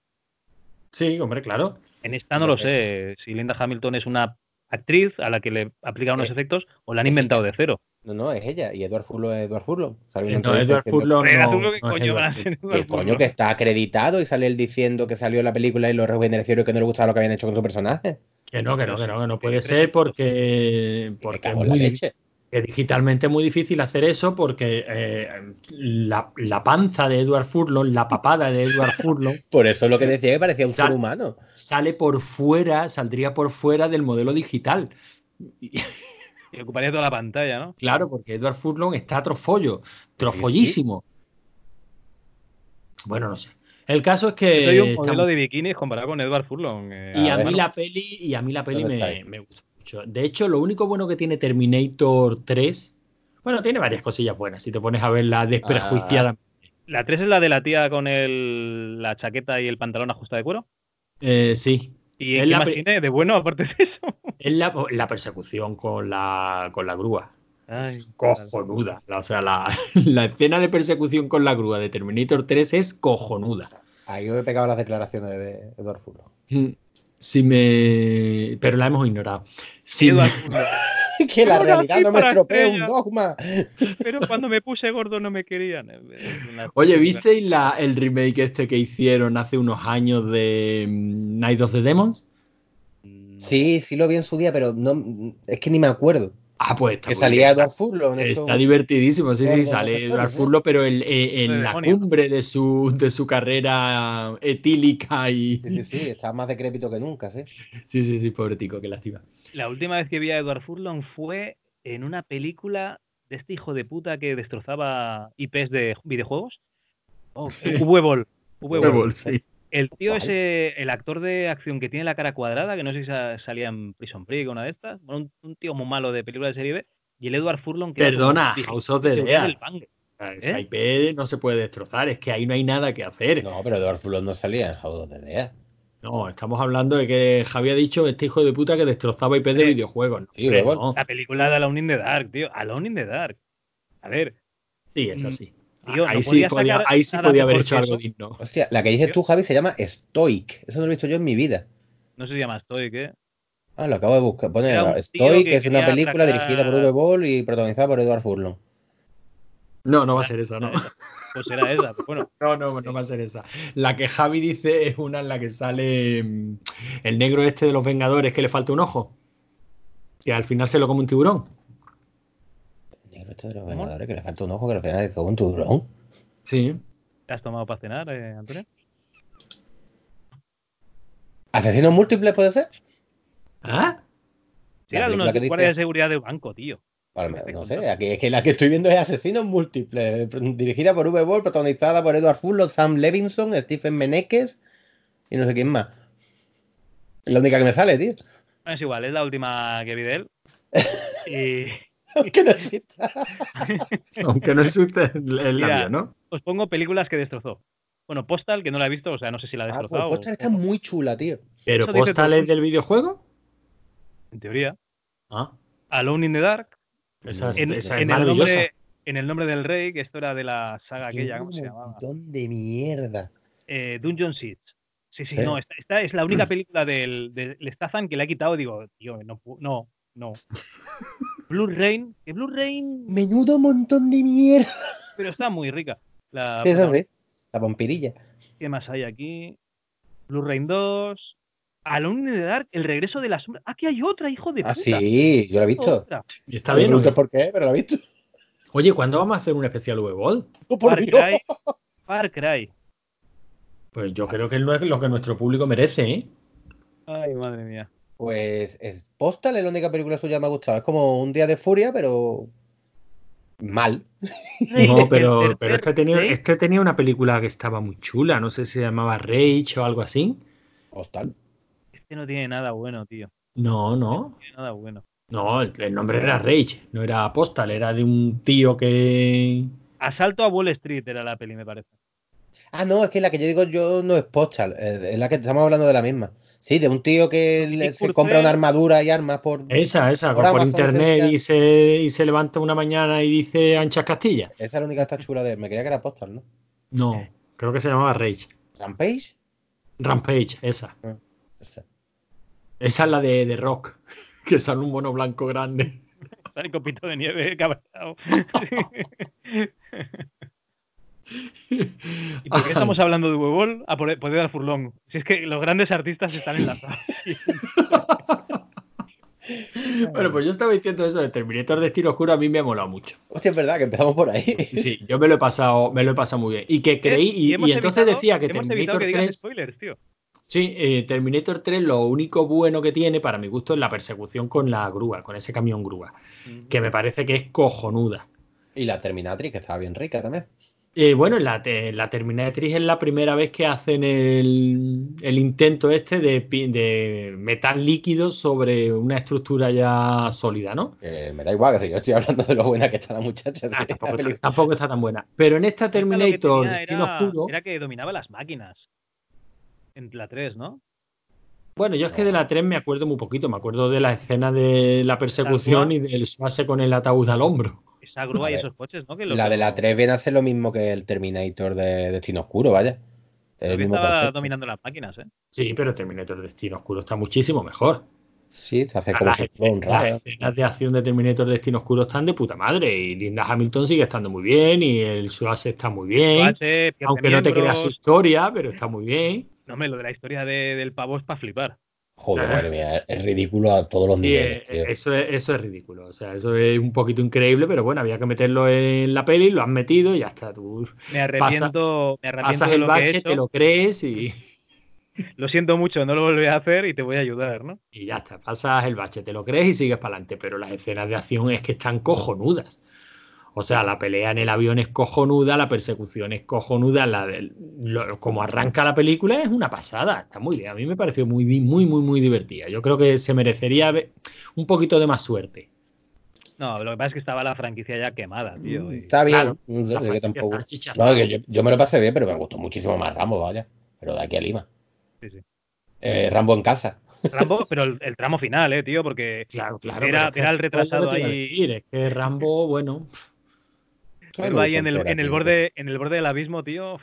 Sí, hombre, claro. En esta no lo sé si Linda Hamilton es una actriz a la que le aplican unos Eh, efectos o la han inventado ella. de cero. No, no, es ella. Y Edward Furlong es Edward Furlong. Sale una No, Edward diciendo Furlong no, ¿qué no es coño Edward coño, que está acreditado y sale él diciendo que salió en la película y lo rejuvenecieron y que no le gustaba lo que habían hecho con su personaje. Que no, que no, que no, que no puede ser porque, porque es en la muy, leche. que digitalmente es muy difícil hacer eso porque eh, la, la panza de Edward Furlong, la papada de Edward Furlong Por eso es lo que decía que parecía un Sal- ser humano. sale por fuera, saldría por fuera del modelo digital. Y- ocuparía toda la pantalla, ¿no? claro, porque Edward Furlong está trofollo, trofollísimo. Bueno, no sé. El caso es que Yo soy un modelo de bikinis comparado con Edward Furlong. eh, y a a mí ver. la peli y a mí la peli ¿Dónde me, gusta mucho. De hecho, lo único bueno que tiene Terminator 3, bueno, tiene varias cosillas buenas. Si te pones a verla desprejuiciada, La 3 es la de la tía con el, la chaqueta y el pantalón ajustado de cuero. eh, sí, ¿Y Es qué la más tiene de bueno aparte de eso? Es la, la persecución con la, con la grúa. Ay, es cojonuda. La- O sea, la, la escena de persecución con la grúa de Terminator 3 es cojonuda. Ahí yo he pegado las declaraciones de Edward Furlong. Mm, Si me. Pero la hemos ignorado. Si me- que la realidad no me para estropea un dogma. Pero cuando me puse gordo no me querían. Una- Oye, ¿visteis la, el remake este que hicieron hace unos años de mm, Night of the Demons? Sí, sí lo vi en su día, pero no es que ni me acuerdo. Ah, pues está, Que salía Edward está, Furlong. hecho- está divertidísimo, sí, sí, sale. Edward. Furlong, pero eh, en la demonio. cumbre de su, de su carrera etílica y... Sí, sí, sí, está más decrépito que nunca, sí. Sí, sí, sí, pobre tico, qué lástima. La última vez que vi a Edward Furlong fue en una película de este hijo de puta que destrozaba IPs de videojuegos. Oh, Huevol. Huevol, sí. El tío ¿Cuál? ese, el actor de acción que tiene la cara cuadrada, que no sé si sa- salía en Prison Break o una de estas. Bueno, un, un tío muy malo de películas de serie B. Y el Edward Furlong que como Perdona, House of the Dead. del Bang. O sea, Esa ¿Eh? IP no se puede destrozar, es que ahí no hay nada que hacer. No, pero Edward Furlong no salía en House of the Dead. No, estamos hablando de que Javi ha dicho este hijo de puta que destrozaba IP de Eh, videojuegos. No. La película de Alone in the Dark, tío. Alone in the Dark. A ver, Sí, es Mm, así. Tío, ahí, no sí podía ahí sí podía haber hecho algo digno. Hostia, la que dices tú, Javi, se llama Stoic. Eso no lo he visto yo en mi vida. no si llama Stoic, ¿eh? Ah, lo acabo de buscar. Pone Stoic, que es una película atracar- dirigida por V. Ball y protagonizada por Edward Furlong. No, no va a ser esa, ¿no? Pues era esa. Bueno, No, no, no va a ser esa. La que Javi dice es una en la que sale mm, el negro este de los Vengadores que le falta un ojo. Que al final se lo come un tiburón. Este de los ¿Cómo? Vengadores, que le falta un ojo, que al final es como un tiburón. Sí. ¿te has tomado para cenar, eh, Antonio? ¿Asesinos múltiples puede ser? ¿Ah? Sí, La era de que dice- guardias de seguridad del banco, tío. Me no sé, aquí es que la que estoy viendo es Asesinos Múltiples, dirigida por V. Ball, protagonizada por Edward Furlong, Sam Levinson, Stephen Meneses y no sé quién más. Es la única que me sale, tío. Es igual, es la última que vi de él. Y Aunque no exista. Aunque no es usted el, el Mira, labio, ¿no? os pongo películas que destrozó. Bueno, Postal, que no la he visto, o sea, no sé si la ha Ah, pues destrozado. Postal o- está muy chula, tío. Pero Postal el es del videojuego. En teoría. Ah, Alone in the Dark. esa es, En, esa es en el maravillosa. nombre, en el nombre del rey, que esto era de la saga aquella, ¿cómo se llamaba? montón de mierda. Eh, Dungeon Siege. Sí, sí, Sí. no, esta, esta es la única película del, del Stazan que le ha quitado. Digo, tío, no, no, no. Blue Rain, que Blue Rain, Menudo montón de mierda. pero está muy rica. La, ¿Qué es? La vampirilla. ¿Qué más hay aquí? Blue Rain 2. Alone in the Dark, el regreso de la sombra. Aquí hay otra, hijo de Ah, puta. sí, yo la he visto. Y está No bien. ¿o preguntes qué? por qué, pero la he visto. Oye, ¿cuándo vamos a hacer un especial V-Ball? Oh, por Far Dios. Cry. Far Cry. Pues yo creo que no es lo que nuestro público merece, ¿eh? Ay, madre mía. Pues es Postal es la única película suya que me ha gustado. Es como un día de furia, pero mal. No, pero, pero este, tenía, este tenía una película que estaba muy chula, no sé si se llamaba Rage o algo así. Postal. Este no tiene nada bueno, tío. No, no. No tiene nada bueno. No, el, el nombre era Rage, no era Postal, era de un tío que. Asalto a Wall Street era la peli, me parece. Ah, no, es que la que yo digo yo no es Postal. Es la que estamos hablando de la misma. Sí, de un tío que le- se compra una armadura y armas por. Esa, esa, Por por, por Amazon, internet y se, y se levanta una mañana y dice Anchas Castilla. Esa es la única que está chula de. Me creía que era Postal, ¿no? No, creo que se llamaba Rage. Rampage. Rampage, esa. Esa. Esa es la de, de Rock, que sale un mono blanco grande. Sale copito de nieve cabreado. ¿Y por qué estamos hablando de Huevol? A por, por dar furlón. Si es que los grandes artistas están en la sala. Bueno, pues yo estaba diciendo eso de Terminator Destino Oscuro, a mí me ha molado mucho. Hostia, es verdad que empezamos por ahí. Sí, yo me lo he pasado, me lo he pasado muy bien. Y que creí, y, entonces evitado- decía que Terminator que digas 3. spoilers, tío. Sí, eh, Terminator 3 lo único bueno que tiene, para mi gusto, es la persecución con la grúa, con ese camión grúa, que me parece que es cojonuda. Y la Terminatrix, que estaba bien rica también. Eh, bueno, la, la Terminatrix es la primera vez que hacen el, el intento este de, de metal líquido sobre una estructura ya sólida, ¿no? Que me da igual, que si yo estoy hablando de lo buena que está la muchacha. Ah, la tampoco, está, película. tampoco está tan buena. Pero en esta Terminator tenía Destino era, Oscuro, era que dominaba las máquinas. En la 3, ¿no? bueno, yo es que de la 3 me acuerdo muy poquito, me acuerdo de la escena de la persecución y del suase con el ataúd al hombro. Esa grúa A y ver, esos coches, ¿no? Que lo La que de la lo- 3 viene a ser lo mismo que el Terminator de Destino Oscuro, vaya. El que mismo estaba concepto. dominando las máquinas, ¿eh? Sí, pero Terminator Destino Oscuro está muchísimo mejor. Sí, se hace como Las, si escenas- las escenas de acción de Terminator Destino Oscuro están de puta madre. Y Linda Hamilton sigue estando muy bien. Y el Suase está muy bien. Aunque no te creas su historia, pero está muy bien. No, me lo de la historia de- del pavo es para flipar. Joder, madre mía, es ridículo a todos los Sí, niveles, eh, tío. eso, es, eso es ridículo. O sea, eso es un poquito increíble, pero bueno, había que meterlo en la peli, lo han metido y ya está. Tú Me arrepiento, me arrepiento pasas de el lo que he bache, hecho. te lo crees y, Lo siento mucho, no lo volveré a hacer y te voy a ayudar, ¿no? y ya está. Pasas el bache, te lo crees y sigues para adelante. Pero las escenas de acción es que están cojonudas. O sea, la pelea en el avión es cojonuda, la persecución es cojonuda, la del- lo- como arranca la película es una pasada, está muy bien. A mí me pareció muy, muy, muy, muy divertida. Yo creo que se merecería un poquito de más suerte. No, lo que pasa es que estaba la franquicia ya quemada, tío. y- Está bien, claro, no que franquicia tampoco. está chicharrada. No, que yo, yo me lo pasé bien, pero me gustó muchísimo más Rambo, vaya. Pero de aquí a Lima. Sí, sí. Eh, Rambo en casa. Rambo, pero el, tramo final, eh, tío, porque claro, claro, era, era el retrasado ahí. es que Rambo, bueno. Ahí en el, en el borde, en el borde del abismo, tío.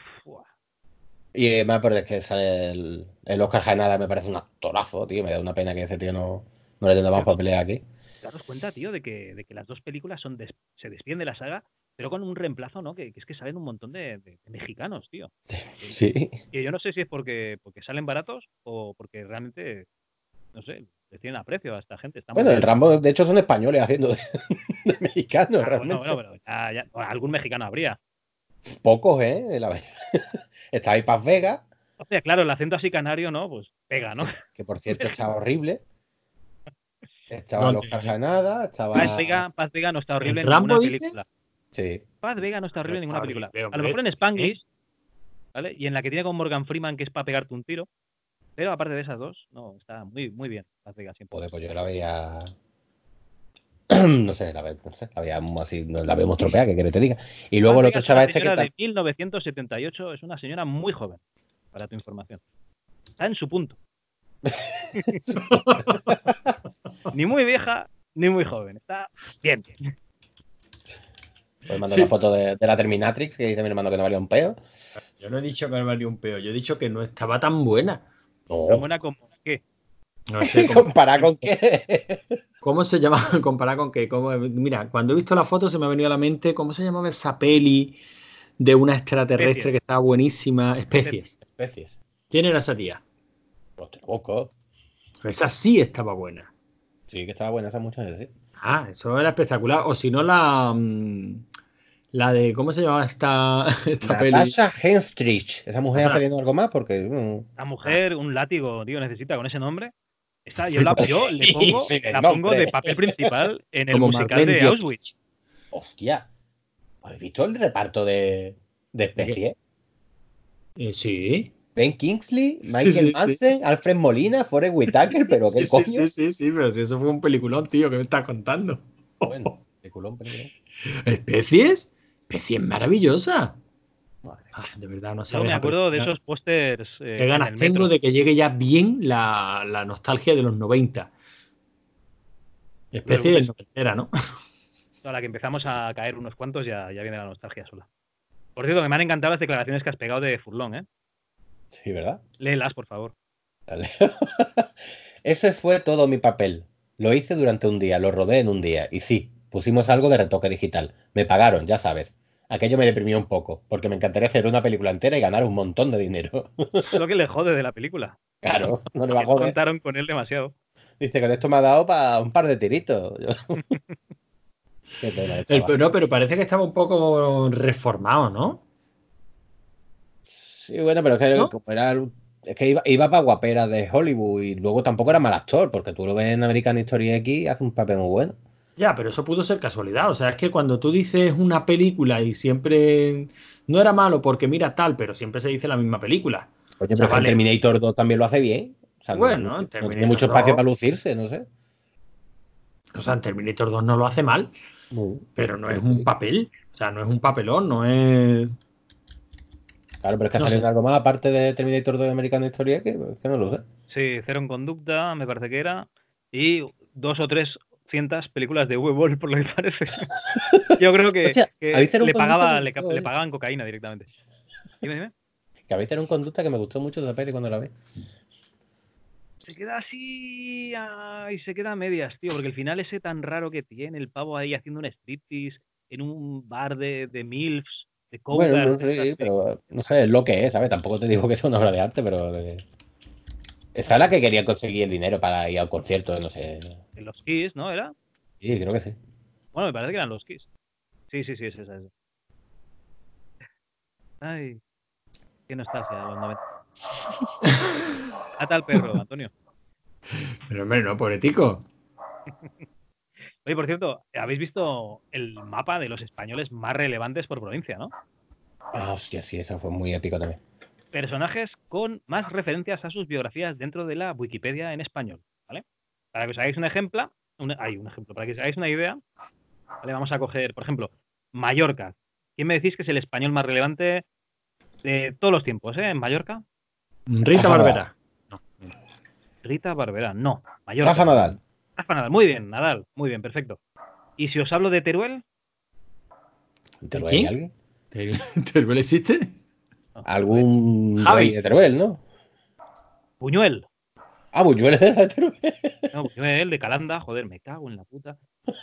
Y porque es que sale el, el Oscar Janada, me parece un actorazo, tío. Me da una pena que ese tío no, no le tenga más papelea aquí. ¿Te das cuenta, tío, de que, de que las dos películas son se despiden de la saga, pero con un reemplazo, ¿no? Que, es que salen un montón de, mexicanos, tío. Sí. Y yo no sé si es porque, porque salen baratos o porque realmente, no sé, le tienen aprecio a esta gente. bueno, el Rambo, de hecho, son españoles haciendo de, mexicanos, realmente. Bueno, bueno, pero algún mexicano habría. Pocos, ¿eh? La... Está ahí Paz Vega. O sea, claro, el acento así canario, ¿no? Pues pega, ¿no? Que por cierto estaba horrible. Estaba los Carjanada, estaba. Paz Vega, Paz Vega no está horrible en ninguna película. Sí. Paz Vega no está horrible en ninguna película. A lo mejor en Spanglish, ¿vale? Y en la que tiene con Morgan Freeman, que es para pegarte un tiro. Pero aparte de esas dos, no, está muy, muy bien Paz Vega siempre. Joder, pues yo la veía. no sé, la, ve, no sé, la veíamos así, la vemos tropeada, que quiere te diga. Y luego el otro chaval este que está. de 1978 es una señora muy joven, para tu información. Está en su punto. ni muy vieja, ni muy joven. Está bien. Pues mando una foto de, la Terminatrix que dice mi hermano que no valía un peo. Yo no he dicho que no valía un peo, yo he dicho que no estaba tan buena. ¿Tan buena como qué? No sé. ¿Comparada con qué? ¿Cómo se llama? ¿Comparada con qué? Mira, cuando he visto la foto se me ha venido a la mente, ¿cómo se llamaba esa peli de una extraterrestre que estaba buenísima? Especies. Especies. ¿Quién era esa tía? Los poco. Esa sí estaba buena. Sí, que estaba buena esa muchas veces, sí. Ah, eso era espectacular. O si no, la. Mm, la de. ¿Cómo se llamaba esta, esta Natasha Henstrich. ¿Esa mujer ha saliendo algo más? Porque. Mm. La mujer, un látigo, tío, necesita con ese nombre. yo, la, yo le pongo, la pongo de papel principal en el musical de Auschwitz. Hostia. ¿Habéis visto el reparto de, de especie? Eh, sí. Ben Kingsley, Michael Manson, Alfred Molina, Forrest Whitaker, pero qué coño. Sí, sí, sí, pero si eso fue un peliculón, tío, que me estás contando. Bueno, peliculón, peliculón. ¿Especies? Especies maravillosa. Ah, de verdad, no sé. Yo me acuerdo de esos pósters. Eh, qué ganas tengo de que llegue ya bien la, la nostalgia de los 90. Especie de noventera, ¿no? A la que empezamos a caer unos cuantos ya, ya viene la nostalgia sola. Por cierto, me han encantado las declaraciones que has pegado de Furlong, ¿eh? Sí, ¿verdad? Léelas, por favor. Ese fue todo mi papel. Lo hice durante un día, lo rodé en un día. Y sí, pusimos algo de retoque digital. Me pagaron, ya sabes. Aquello me deprimió un poco, porque me encantaría hacer una película entera y ganar un montón de dinero. Es lo que le jode de la película. Claro, no le va a joder. Contaron con él demasiado. Dice, con esto me ha dado para un par de tiritos. no, pero parece que estaba un poco reformado, ¿no? Sí, bueno, pero es que, iba, para guapera de Hollywood y luego tampoco era mal actor, porque tú lo ves en American History X y hace un papel muy bueno. Ya, pero eso pudo ser casualidad. O sea, es que cuando tú dices una película y siempre no era malo porque mira tal, pero siempre se dice la misma película. Oye, pero Terminator 2 también lo hace bien. bueno, no, tiene mucho espacio para lucirse, no sé. O sea, en Terminator 2 no lo hace mal, pero no es un papel. O sea, no es un papelón, no es. Claro, pero es que ha salido algo más aparte de Terminator 2 de American History que, que no lo sé. Sí, Cero en Conducta, me parece que era. Y dos o tres películas de V-Ball, por lo que parece. Yo creo que, le, pagaba, le, pagaban cocaína directamente. Dime, dime. Que habéis tenido un conducta que me gustó mucho de la peli cuando la vi. Se queda así y se queda a medias, tío, porque el final ese tan raro que tiene, el pavo ahí haciendo un striptease en un bar de, de MILFs bueno, no sé, pero no sé, es lo que es, ¿sabes? Tampoco te digo que es una obra de arte, pero. Eh, esa es la que quería conseguir el dinero para ir al concierto, no sé. En los Kiss, ¿no? ¿Era? Sí, creo que sí. Bueno, me parece que eran los Kiss. Sí, sí, sí, es esa. Es. Ay, qué nostalgia los 90. Ata al perro, Antonio. Pero hombre, no, pobretico. Oye, por cierto, habéis visto el mapa de los españoles más relevantes por provincia, ¿no? Ah, hostia, sí, eso fue muy épico también. Personajes con más referencias a sus biografías dentro de la Wikipedia en español, ¿vale? Para que os hagáis un ejemplo, hay un ejemplo, para que os hagáis una idea, ¿vale? Vamos a coger, por ejemplo, Mallorca. ¿Quién me decís que es el español más relevante de todos los tiempos, eh? En Mallorca. Rita Barbera. Rita Barberá, no. Mayor. Rafa Nadal. Rafa Nadal, muy bien, Nadal, muy bien, perfecto. ¿Y si os hablo de Teruel? ¿Teruel quién? alguien? ¿Teruel existe? Algún Javi. de Teruel, ¿no? Buñuel. Ah, Buñuel era de Teruel. No, Buñuel de Calanda, joder, me cago en la puta.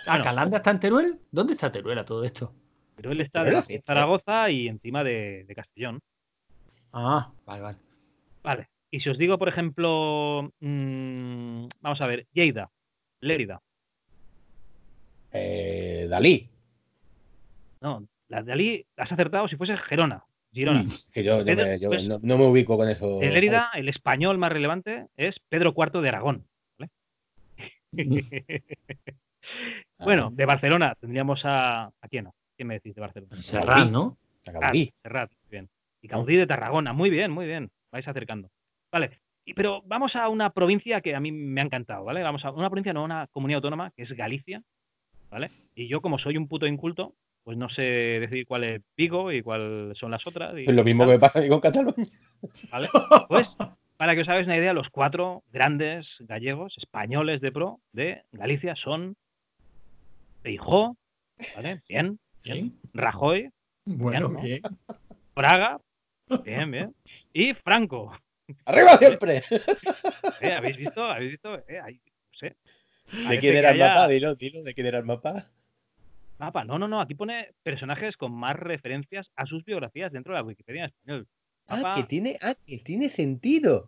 ¿Ah. ¿Calanda está en Teruel? ¿Dónde está Teruel a todo esto? Teruel está existe. Zaragoza y encima de, de Castellón. Ah, vale, vale. Vale. Y si os digo, por ejemplo, mm, vamos a ver, Lleida, Lérida. Eh, Dalí. No, la de Ali has acertado si fuese Gerona, Girona. Que yo, no Pedro, me, yo pues- no, no me ubico con eso. En Lérida, el español más relevante es Pedro IV de Aragón. ¿vale? bueno, de Barcelona tendríamos a. ¿A quién? ¿Quién me decís de Barcelona? Serrat, ¿no? Ah, Gaudí. Serrat, muy bien. Y Gaudí de Tarragona, muy bien, muy bien. Vais acercando. Vale. Pero vamos a una provincia que a mí me ha encantado, ¿vale? Vamos a una provincia, no una comunidad autónoma, que es Galicia, ¿vale? Y yo, como soy un puto inculto, pues no sé decir cuál es Vigo y cuáles son las otras. y Es lo mismo que me pasa a mí con Cataluña. ¿vale? Pues, para que os hagáis una idea, los cuatro grandes gallegos españoles de pro de Galicia son Feijó, ¿vale? Bien, bien. Rajoy, Bueno, ¿no? bien. Praga, bien, bien. Y Franco. ¡Arriba siempre! ¿eh? ¿Habéis visto? ¿Habéis visto? Eh, ahí, no sé. ¿De quién era el haya mapa? Dilo, dilo, ¿de quién era el mapa? Mapa. No, no, no. Aquí pone personajes con más referencias a sus biografías dentro de la Wikipedia en español. Ah, que tiene, ah, que tiene sentido.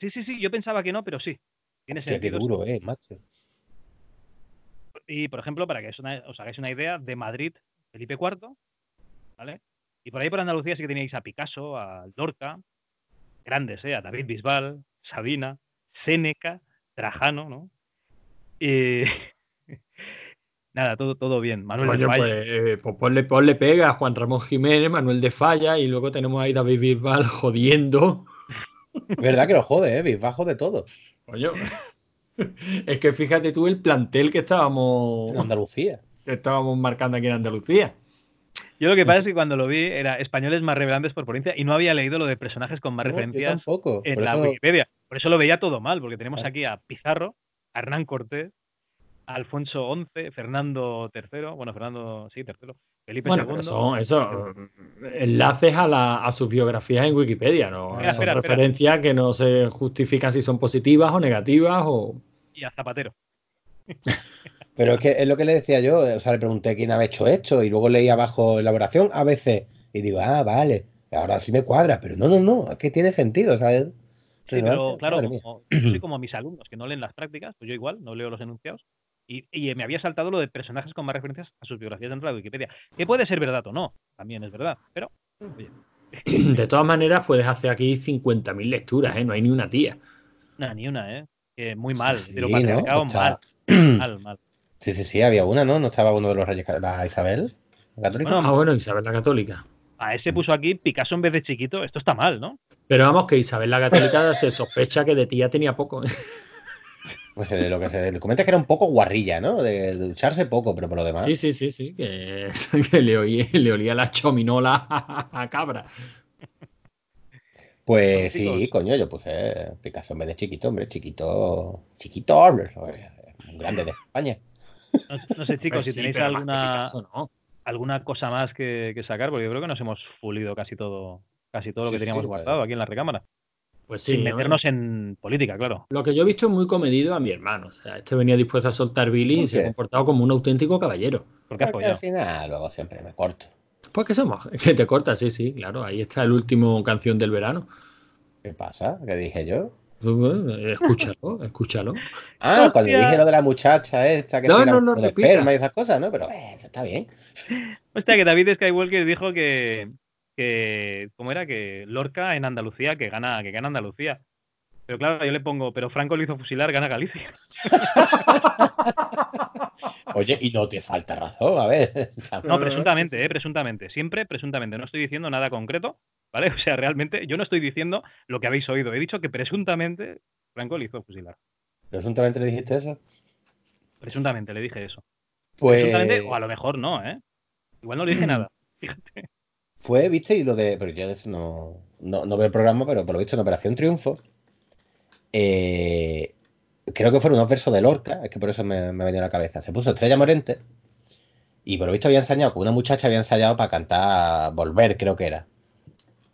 Sí, sí, sí. Yo pensaba que no, pero sí. Tiene Hostia, qué sentido. duro, eh, macho. Y, por ejemplo, para que os, una- os hagáis una idea, de Madrid, Felipe IV, ¿vale? Y por ahí por Andalucía sí que teníais a Picasso, a Lorca, grandes, ¿eh? A David Bisbal, Sabina, Séneca, Trajano, ¿no? Y... Nada, todo, todo bien. Manuel de Coño, Falla. pues, eh, pues ponle, ponle pega a Juan Ramón Jiménez, Manuel de Falla y luego tenemos ahí David Bisbal jodiendo. Verdad que lo jode, eh, bajo de todo. Coño. Es que fíjate tú el plantel que estábamos, En Andalucía. que estábamos marcando aquí en Andalucía. Yo lo que pasa es que cuando lo vi era españoles más relevantes por provincia y no había leído lo de personajes con más No, yo referencias tampoco. en Por la eso, Wikipedia. Por eso lo veía todo mal, porque tenemos Claro. aquí a Pizarro, a Hernán Cortés, Alfonso XI, Fernando III, bueno, Fernando, sí, III, Felipe Bueno, II. pero son eso, enlaces a, la- a sus biografías en Wikipedia, ¿no? Espera, son espera, espera. referencias que no se justifican si son positivas o negativas o... y a Zapatero. Pero es que es lo que le decía yo. O sea, le pregunté quién había hecho esto y luego leí abajo elaboración ABC. Y digo, ah, vale. Ahora sí me cuadra. Pero no, no, no. Es que tiene sentido, ¿sabes? Sí, pero claro, como, yo soy como mis alumnos que no leen las prácticas, pues yo igual, no leo los enunciados. Y, y me había saltado lo de personajes con más referencias a sus biografías dentro de la Wikipedia. Que puede ser verdad o no, también es verdad. Pero, oye, De todas maneras, puedes hacer aquí 50.000 lecturas, ¿eh? No hay ni una tía. nada, ni una, ¿eh? Que muy mal. Sí, pero ¿no? patriarcado Está- mal, mal, mal. Sí, sí, sí, había una, ¿no? ¿No estaba uno de los reyes, la Isabel? ¿La católica? Bueno, Ah, bueno, Isabel la Católica. A ese puso aquí Picasso en vez de chiquito. Esto está mal, ¿no? Pero vamos, que Isabel la Católica se sospecha que de tía tenía poco. ¿eh? Pues eh, lo que se comenta es que era un poco guarrilla, ¿no? De, de ducharse poco, pero por lo demás. Sí, sí, sí, sí, que, que le, oí- le olía la chominola a cabra. Pues Chicos. sí, coño, yo puse Picasso en vez de chiquito, hombre, chiquito, chiquito, hombre, un grande de España. No, no sé, chicos, Pues si sí, tenéis alguna, Picasso, no. alguna cosa más que, que sacar, porque yo creo que nos hemos fulido casi todo, casi todo lo Sí, que teníamos sí, guardado aquí en la recámara. Pues sí, sin meternos en política, claro. Lo que yo he visto es muy comedido a mi hermano. O sea, este venía dispuesto a soltar Billy y ¿Por se ha comportado como un auténtico caballero. Porque has Porque al final luego siempre me corto. Pues que somos, que te cortas, sí, sí, claro. Ahí está el último canción del verano. ¿Qué pasa? ¿Qué dije yo? Escúchalo, escúchalo. Ah, cuando dije lo de la muchacha esta que No, no, no de esperma y esas cosas, ¿no? Pero eh, eso está bien. Hostia, que David Skywalker dijo que, que ¿cómo era? Que Lorca en Andalucía, que gana, que gana Andalucía. Pero claro, yo le pongo, pero Franco lo hizo fusilar, gana Galicia. Oye, y no te falta razón, a ver. No, presuntamente, eh, presuntamente. Siempre presuntamente. No estoy diciendo nada concreto, ¿vale? O sea, realmente yo no estoy diciendo lo que habéis oído. He dicho que presuntamente Franco le hizo fusilar. ¿Presuntamente le dijiste eso? Presuntamente le dije eso. Pues Presuntamente, o a lo mejor no, ¿eh? Igual no le dije nada. Fíjate. Fue, viste, y lo de. Pero yo no, no, no veo el programa, pero por lo visto en Operación Triunfo. eh, creo que fueron unos versos de Lorca, es que por eso me, me venido a la cabeza. Se puso Estrella Morente y por lo visto había ensayado, con una muchacha había ensayado para cantar Volver, creo que era.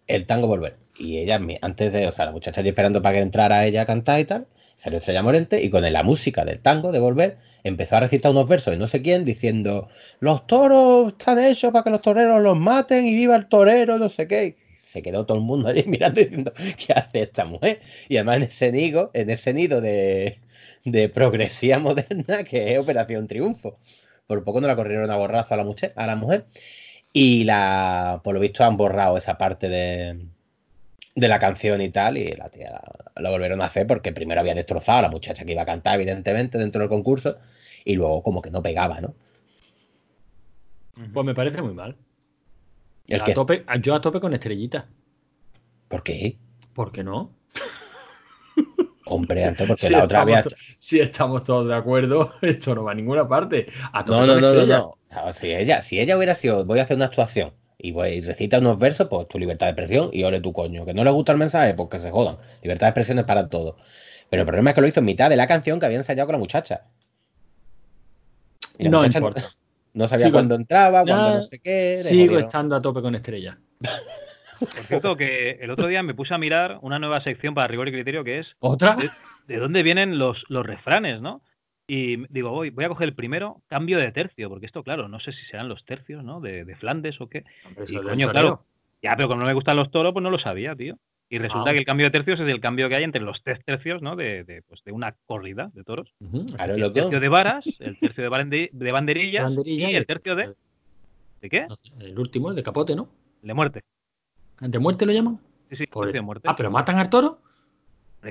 El tango Volver. Y ella, antes de, o sea, la muchacha allí esperando para que entrara ella a cantar y tal, salió Estrella Morente y con la música del tango de Volver empezó a recitar unos versos de no sé quién diciendo: Los toros están hechos para que los toreros los maten y viva el torero, no sé qué se quedó todo el mundo allí mirando diciendo, ¿qué hace esta mujer? Y además en ese nido, en ese nido de, progresía moderna que es Operación Triunfo. Por poco no la corrieron a borrazo a la mujer, a la mujer. Y la, por lo visto han borrado esa parte de, de la canción y tal, y la tía la, volvieron a hacer porque primero había destrozado a la muchacha que iba a cantar, evidentemente, dentro del concurso, y luego como que no pegaba, ¿no? Pues me parece muy mal. a tope, yo a tope con estrellita. ¿Por qué? ¿Por qué no? Hombre, porque la otra había... Si estamos todos de acuerdo, esto no va a ninguna parte. no, no, no, no, Si ella, si ella hubiera sido, voy a hacer una actuación y, voy, recita unos versos, pues tu libertad de expresión y ole tu coño. Que no le gusta el mensaje, pues que se jodan. Libertad de expresión es para todo. Pero el problema es que lo hizo en mitad de la canción que había ensayado con la muchacha. no importa. No, sabía cuándo entraba, cuándo no sé qué. Sigo estando a tope con estrella. Por cierto, que el otro día me puse a mirar una nueva sección para rigor y criterio que es. ¿Otra? De, dónde vienen los, los refranes, ¿no? Y digo, voy, voy a coger el primero, cambio de tercio, porque esto, claro, no sé si serán los tercios, ¿no? De, Flandes o qué. y, coño, claro. Ya, pero como no me gustan los toros, pues no lo sabía, tío. Y resulta ah. que el cambio de tercios es el cambio que hay entre los tres tercios, ¿no? De, de, pues de una corrida de toros. el tercio de varas, el tercio de, de banderilla, y el tercio de. ¿De qué? El último, el de capote, ¿no? El de muerte. ¿De muerte lo llaman? Sí, sí, de muerte. Ah, pero matan al toro.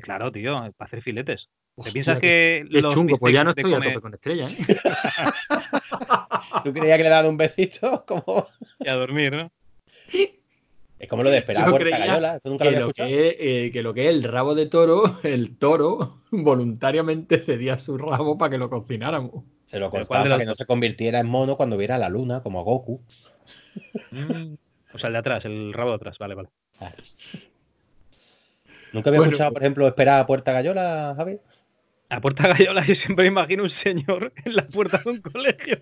claro, tío, para hacer filetes. ¿Te piensas que los chungo? Pues ya no estoy a tope con estrella, ¿eh? ¿Tú creías que le dado un besito? Como... Y a dormir, ¿no? Es como lo de esperar a Puerta Gallola. ¿Tú nunca que, lo, lo que, es, eh, que lo que es el rabo de toro, el toro voluntariamente cedía su rabo para que lo cocináramos. Se lo cortaba para que no se convirtiera en mono cuando viera la luna, como Goku. Mm. O sea, el de atrás, el rabo de atrás, vale, vale. ¿Nunca había escuchado, por ejemplo, esperar a Puerta Gallola, Javi? A Puerta Gallola yo siempre me imagino un señor en la puerta de un colegio.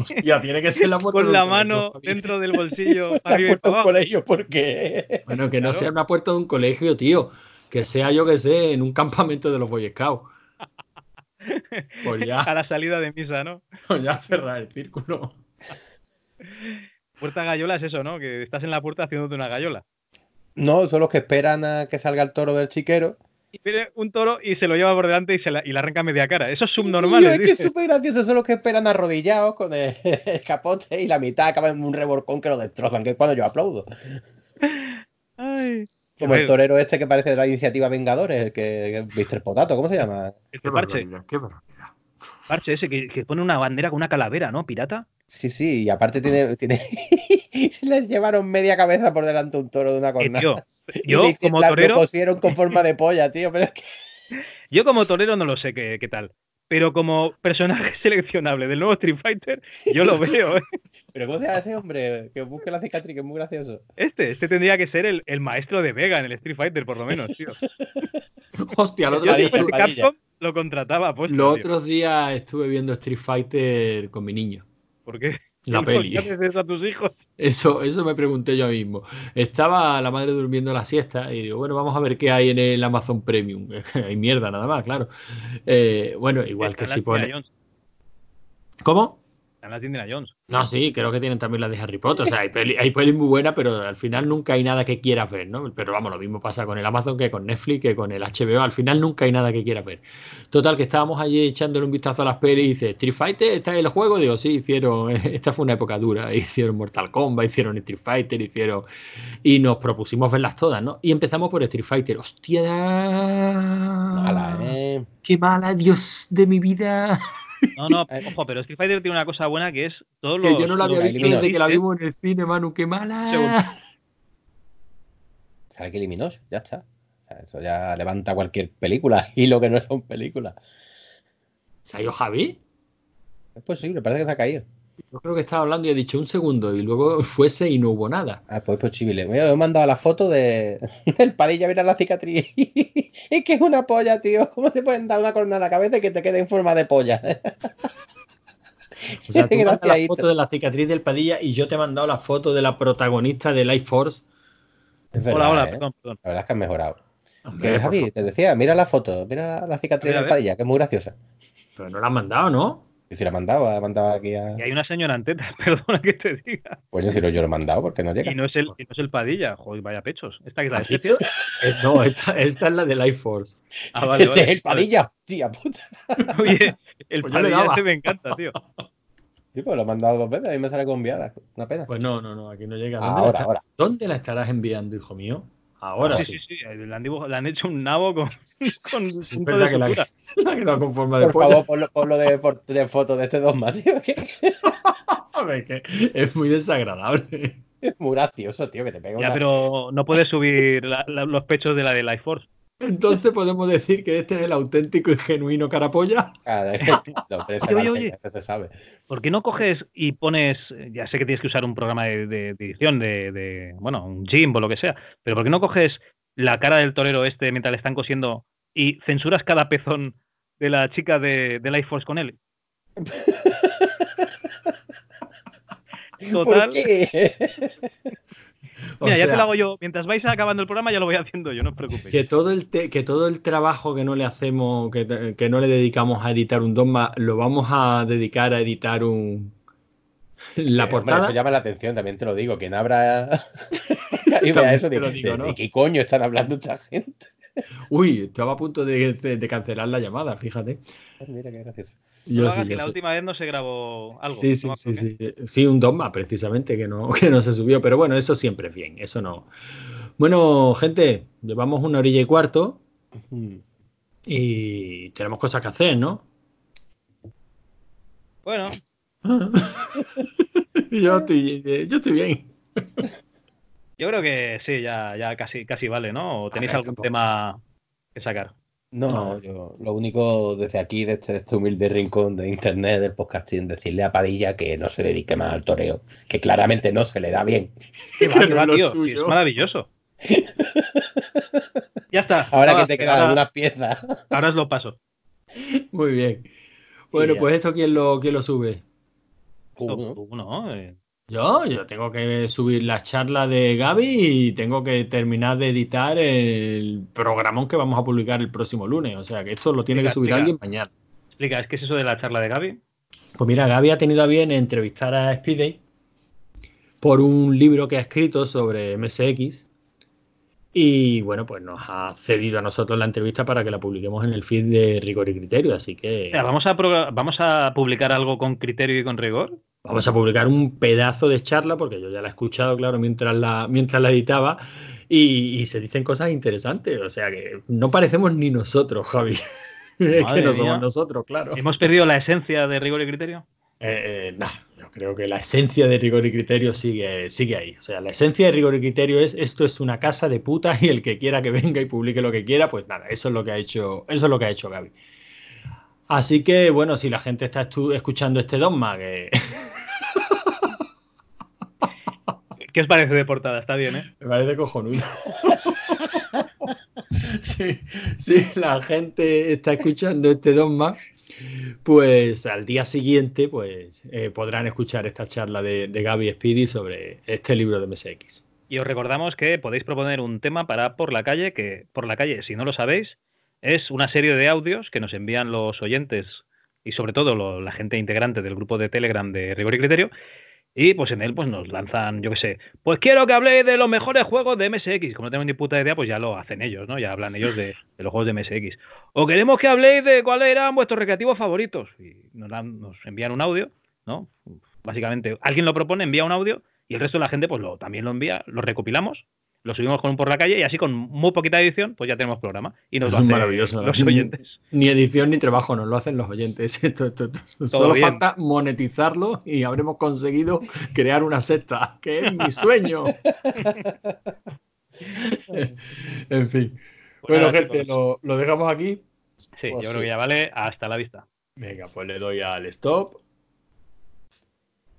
Hostia, tiene que ser la puerta Con la mano dentro del bolsillo. la puerta de un colegio, ¿por qué? Bueno, que no sea una puerta de un colegio, tío. Que sea, yo que sé, en un campamento de los Boy Scouts. Pues ya. A la salida de misa, ¿no? Pues ya cerrar el círculo. Puerta gallola es eso, ¿no? Que estás en la puerta haciéndote una gallola. No, son los que esperan a que salga el toro del chiquero. Y pide un toro y se lo lleva por delante y, se la, y la arranca media cara. Eso es subnormal. es que es súper gracioso. Son los que esperan arrodillados con el, capote y la mitad acaba en un reborcón que lo destrozan, que es cuando yo aplaudo. Como el torero este que parece de la iniciativa Vengadores, el que, Mr. Potato, ¿cómo se llama? Este parche. Qué Parche ese que, que, pone una bandera con una calavera, ¿no? Pirata. Sí, sí, y aparte tiene. tiene... Les llevaron media cabeza por delante un toro de una cornada. yo, como torero. Lo pusieron con forma de polla, tío, pero es que. Yo, como torero, no lo sé qué, qué tal. Pero como personaje seleccionable del nuevo Street Fighter, yo lo veo. ¿eh? ¿Pero cómo se llama ese hombre? Que busque la cicatriz, que es muy gracioso. Este, este tendría que ser el, el maestro de Vega en el Street Fighter, por lo menos, tío. Hostia, el otro día lo contrataba. Pues, Los otros días estuve viendo Street Fighter con mi niño. ¿Por qué? La peli. ¿Qué haces eso a tus hijos? Eso, eso me pregunté yo mismo. Estaba la madre durmiendo la siesta y digo, bueno, vamos a ver qué hay en el Amazon Premium. hay mierda nada más, claro. Eh, bueno, igual que si pone. ¿Cómo? Están las de Indiana Jones. No, sí, creo que tienen también las de Harry Potter. O sea, hay pelis hay peli muy buenas, pero al final nunca hay nada que quieras ver, ¿no? Pero vamos, lo mismo pasa con el Amazon que con Netflix, que con el HBO. Al final nunca hay nada que quieras ver. Total, que estábamos allí echándole un vistazo a las pelis y dice, ¿Street Fighter está en el juego? Digo, sí, hicieron. Esta fue una época dura. Hicieron Mortal Kombat, hicieron Street Fighter, hicieron. Y nos propusimos verlas todas, ¿no? Y empezamos por Street Fighter. ¡Hostia! Mala, ¿eh? ¡Qué mala, Dios de mi vida! No, no, ojo, pero Street Fighter tiene una cosa buena que es todos que Yo no la había visto desde que la vimos en el cine, Manu, qué mala. Sale que eliminó, ya está. eso ya levanta cualquier película y lo que no son películas. ¿Se ha ido Javi? Es posible, parece que se ha caído. Yo creo que estaba hablando y he dicho un segundo y luego fuese y no hubo nada. Ah, pues posible. Me he mandado la foto de, del padilla, mira la cicatriz. es que es una polla, tío. ¿Cómo te pueden dar una corona en la cabeza y que te quede en forma de polla? O sea, tú mandas la foto de la cicatriz del Padilla y yo te he mandado la foto de la protagonista de Life Force. hola, hola, ¿eh? perdón, perdón. La verdad es que has mejorado. Javi, te decía, mira la foto, mira la cicatriz del Padilla, que es muy graciosa. Pero no la has mandado, ¿no? Y si la he mandado, ha mandado aquí a. Y hay una señora en perdona que te diga. Pues si no, yo lo he mandado, porque no llega. Y no es el, no es el Padilla, joder, vaya pechos. Esta que es la de eh, No, esta, esta, es la de Life Force. Ah, vale, este es el Padilla, tía puta. Oye, el pues Padilla ese me encanta, tío. Sí, pues lo he mandado dos veces, a mí me sale con enviada. Una pena. Pues no, no, no, aquí no llega. ¿Dónde ahora, ahora. ¿Dónde la estarás enviando, hijo mío? Ahora sí. Sí, sí, sí. Le, han le han hecho un nabo con, con punto de que la, la que con forma de Por favor, ponlo, ponlo de, por, de, foto de este dos tío. Hombre, que es muy desagradable. Es muy gracioso, tío, que te pega Ya, una... pero no puedes subir la, la, los pechos de la de Life Force. Entonces podemos decir que este es el auténtico y genuino carapolla. Claro, no, pero oye, oye, se sabe. ¿Por qué no coges y pones, ya sé que tienes que usar un programa de, de, de edición, de, de, bueno, un Jim o lo que sea, pero ¿por qué no coges la cara del torero este mientras le están cosiendo y censuras cada pezón de la chica de, de Life Force con él? Total. ¿Por qué? Mira, ya te lo hago yo. Mientras vais acabando el programa, ya lo voy haciendo yo, no os preocupéis. Que todo el, que todo el trabajo que no le hacemos, que, que, no le dedicamos a editar un dogma, lo vamos a dedicar a editar un. La eh, portada. Hombre, eso llama la atención, también te lo digo. Que no habrá. y mira, eso de, digo, ¿no? ¿de qué coño están hablando esta gente? Uy, estaba a punto de, de, de cancelar la llamada, fíjate. Mira qué gracioso. Yo no sí, que la sé. última vez no se grabó algo. Sí, sí, sí, sí, sí. un dogma precisamente que no, que no se subió, pero bueno, eso siempre es bien, eso no. Bueno, gente, llevamos una orilla y cuarto y tenemos cosas que hacer, ¿no? Bueno. yo, estoy, yo estoy bien. Yo creo que sí, ya, ya casi, casi vale, ¿no? ¿O tenéis ver, algún tampoco. tema que sacar? No, no, yo lo único desde aquí, desde este, este, humilde rincón de internet, del podcasting, decirle a Padilla que no se dedique más al toreo, que claramente no se le da bien. ¿Qué va, qué va, tío? Es maravilloso. ya está. Ahora, que te quedan ahora, algunas piezas. Ahora os lo paso. Muy bien. Bueno, pues esto, ¿quién lo, quién lo sube? Uno. Uno, eh. Yo, yo tengo que subir la charla de Gaby y tengo que terminar de editar el programón que vamos a publicar el próximo lunes. O sea que esto lo tiene explica, que subir explica. alguien mañana. Explica, ¿qué es eso de la charla de Gaby? Pues mira, Gaby ha tenido a bien entrevistar a Speedy por un libro que ha escrito sobre MSX. Y bueno, pues nos ha cedido a nosotros la entrevista para que la publiquemos en el feed de Rigor y Criterio. Así que. ¿vamos, a ¿Vamos a publicar algo con criterio y con rigor? Vamos a publicar un pedazo de charla, porque yo ya la he escuchado, claro, mientras la, mientras la editaba, y, y se dicen cosas interesantes. O sea que no parecemos ni nosotros, Javi. es que no somos nosotros, claro. ¿Hemos perdido la esencia de rigor y criterio? Eh, eh, no, yo creo que la esencia de rigor y criterio sigue, sigue ahí. O sea, la esencia de rigor y criterio es esto es una casa de putas y el que quiera que venga y publique lo que quiera, pues nada, eso es lo que ha hecho, eso es lo que ha hecho Gaby. Así que, bueno, si la gente está escuchando este dogma, que. ¿Qué os parece de portada? Está bien, ¿eh? Me parece cojonudo. sí, si la gente está escuchando este dogma, pues al día siguiente pues eh, podrán escuchar esta charla de, de Gaby Speedy sobre este libro de MSX. Y os recordamos que podéis proponer un tema para Por la calle, que Por la calle, si no lo sabéis, es una serie de audios que nos envían los oyentes y sobre todo la gente integrante del grupo de Telegram de Rigor y Criterio. Y pues en él pues nos lanzan, yo qué sé, pues quiero que habléis de los mejores juegos de MSX. Como no tengo ni puta idea, pues ya lo hacen ellos, ¿no? Ya hablan ellos de, de los juegos de MSX. O queremos que habléis de cuáles eran vuestros recreativos favoritos. Y nos, dan, nos envían un audio, ¿no? Básicamente, alguien lo propone, envía un audio y el resto de la gente pues lo, también lo envía, lo recopilamos lo subimos con un por la calle y así con muy poquita edición, pues ya tenemos programa. Y nos lo es maravilloso. los oyentes. Ni edición ni trabajo, nos lo hacen los oyentes. Esto, esto, esto. Solo bien. falta monetizarlo y habremos conseguido crear una secta, que es mi sueño. en fin. Bueno, bueno gente, lo, lo, dejamos aquí. Sí, pues yo creo que ya vale. Hasta la vista. Venga, pues le doy al stop.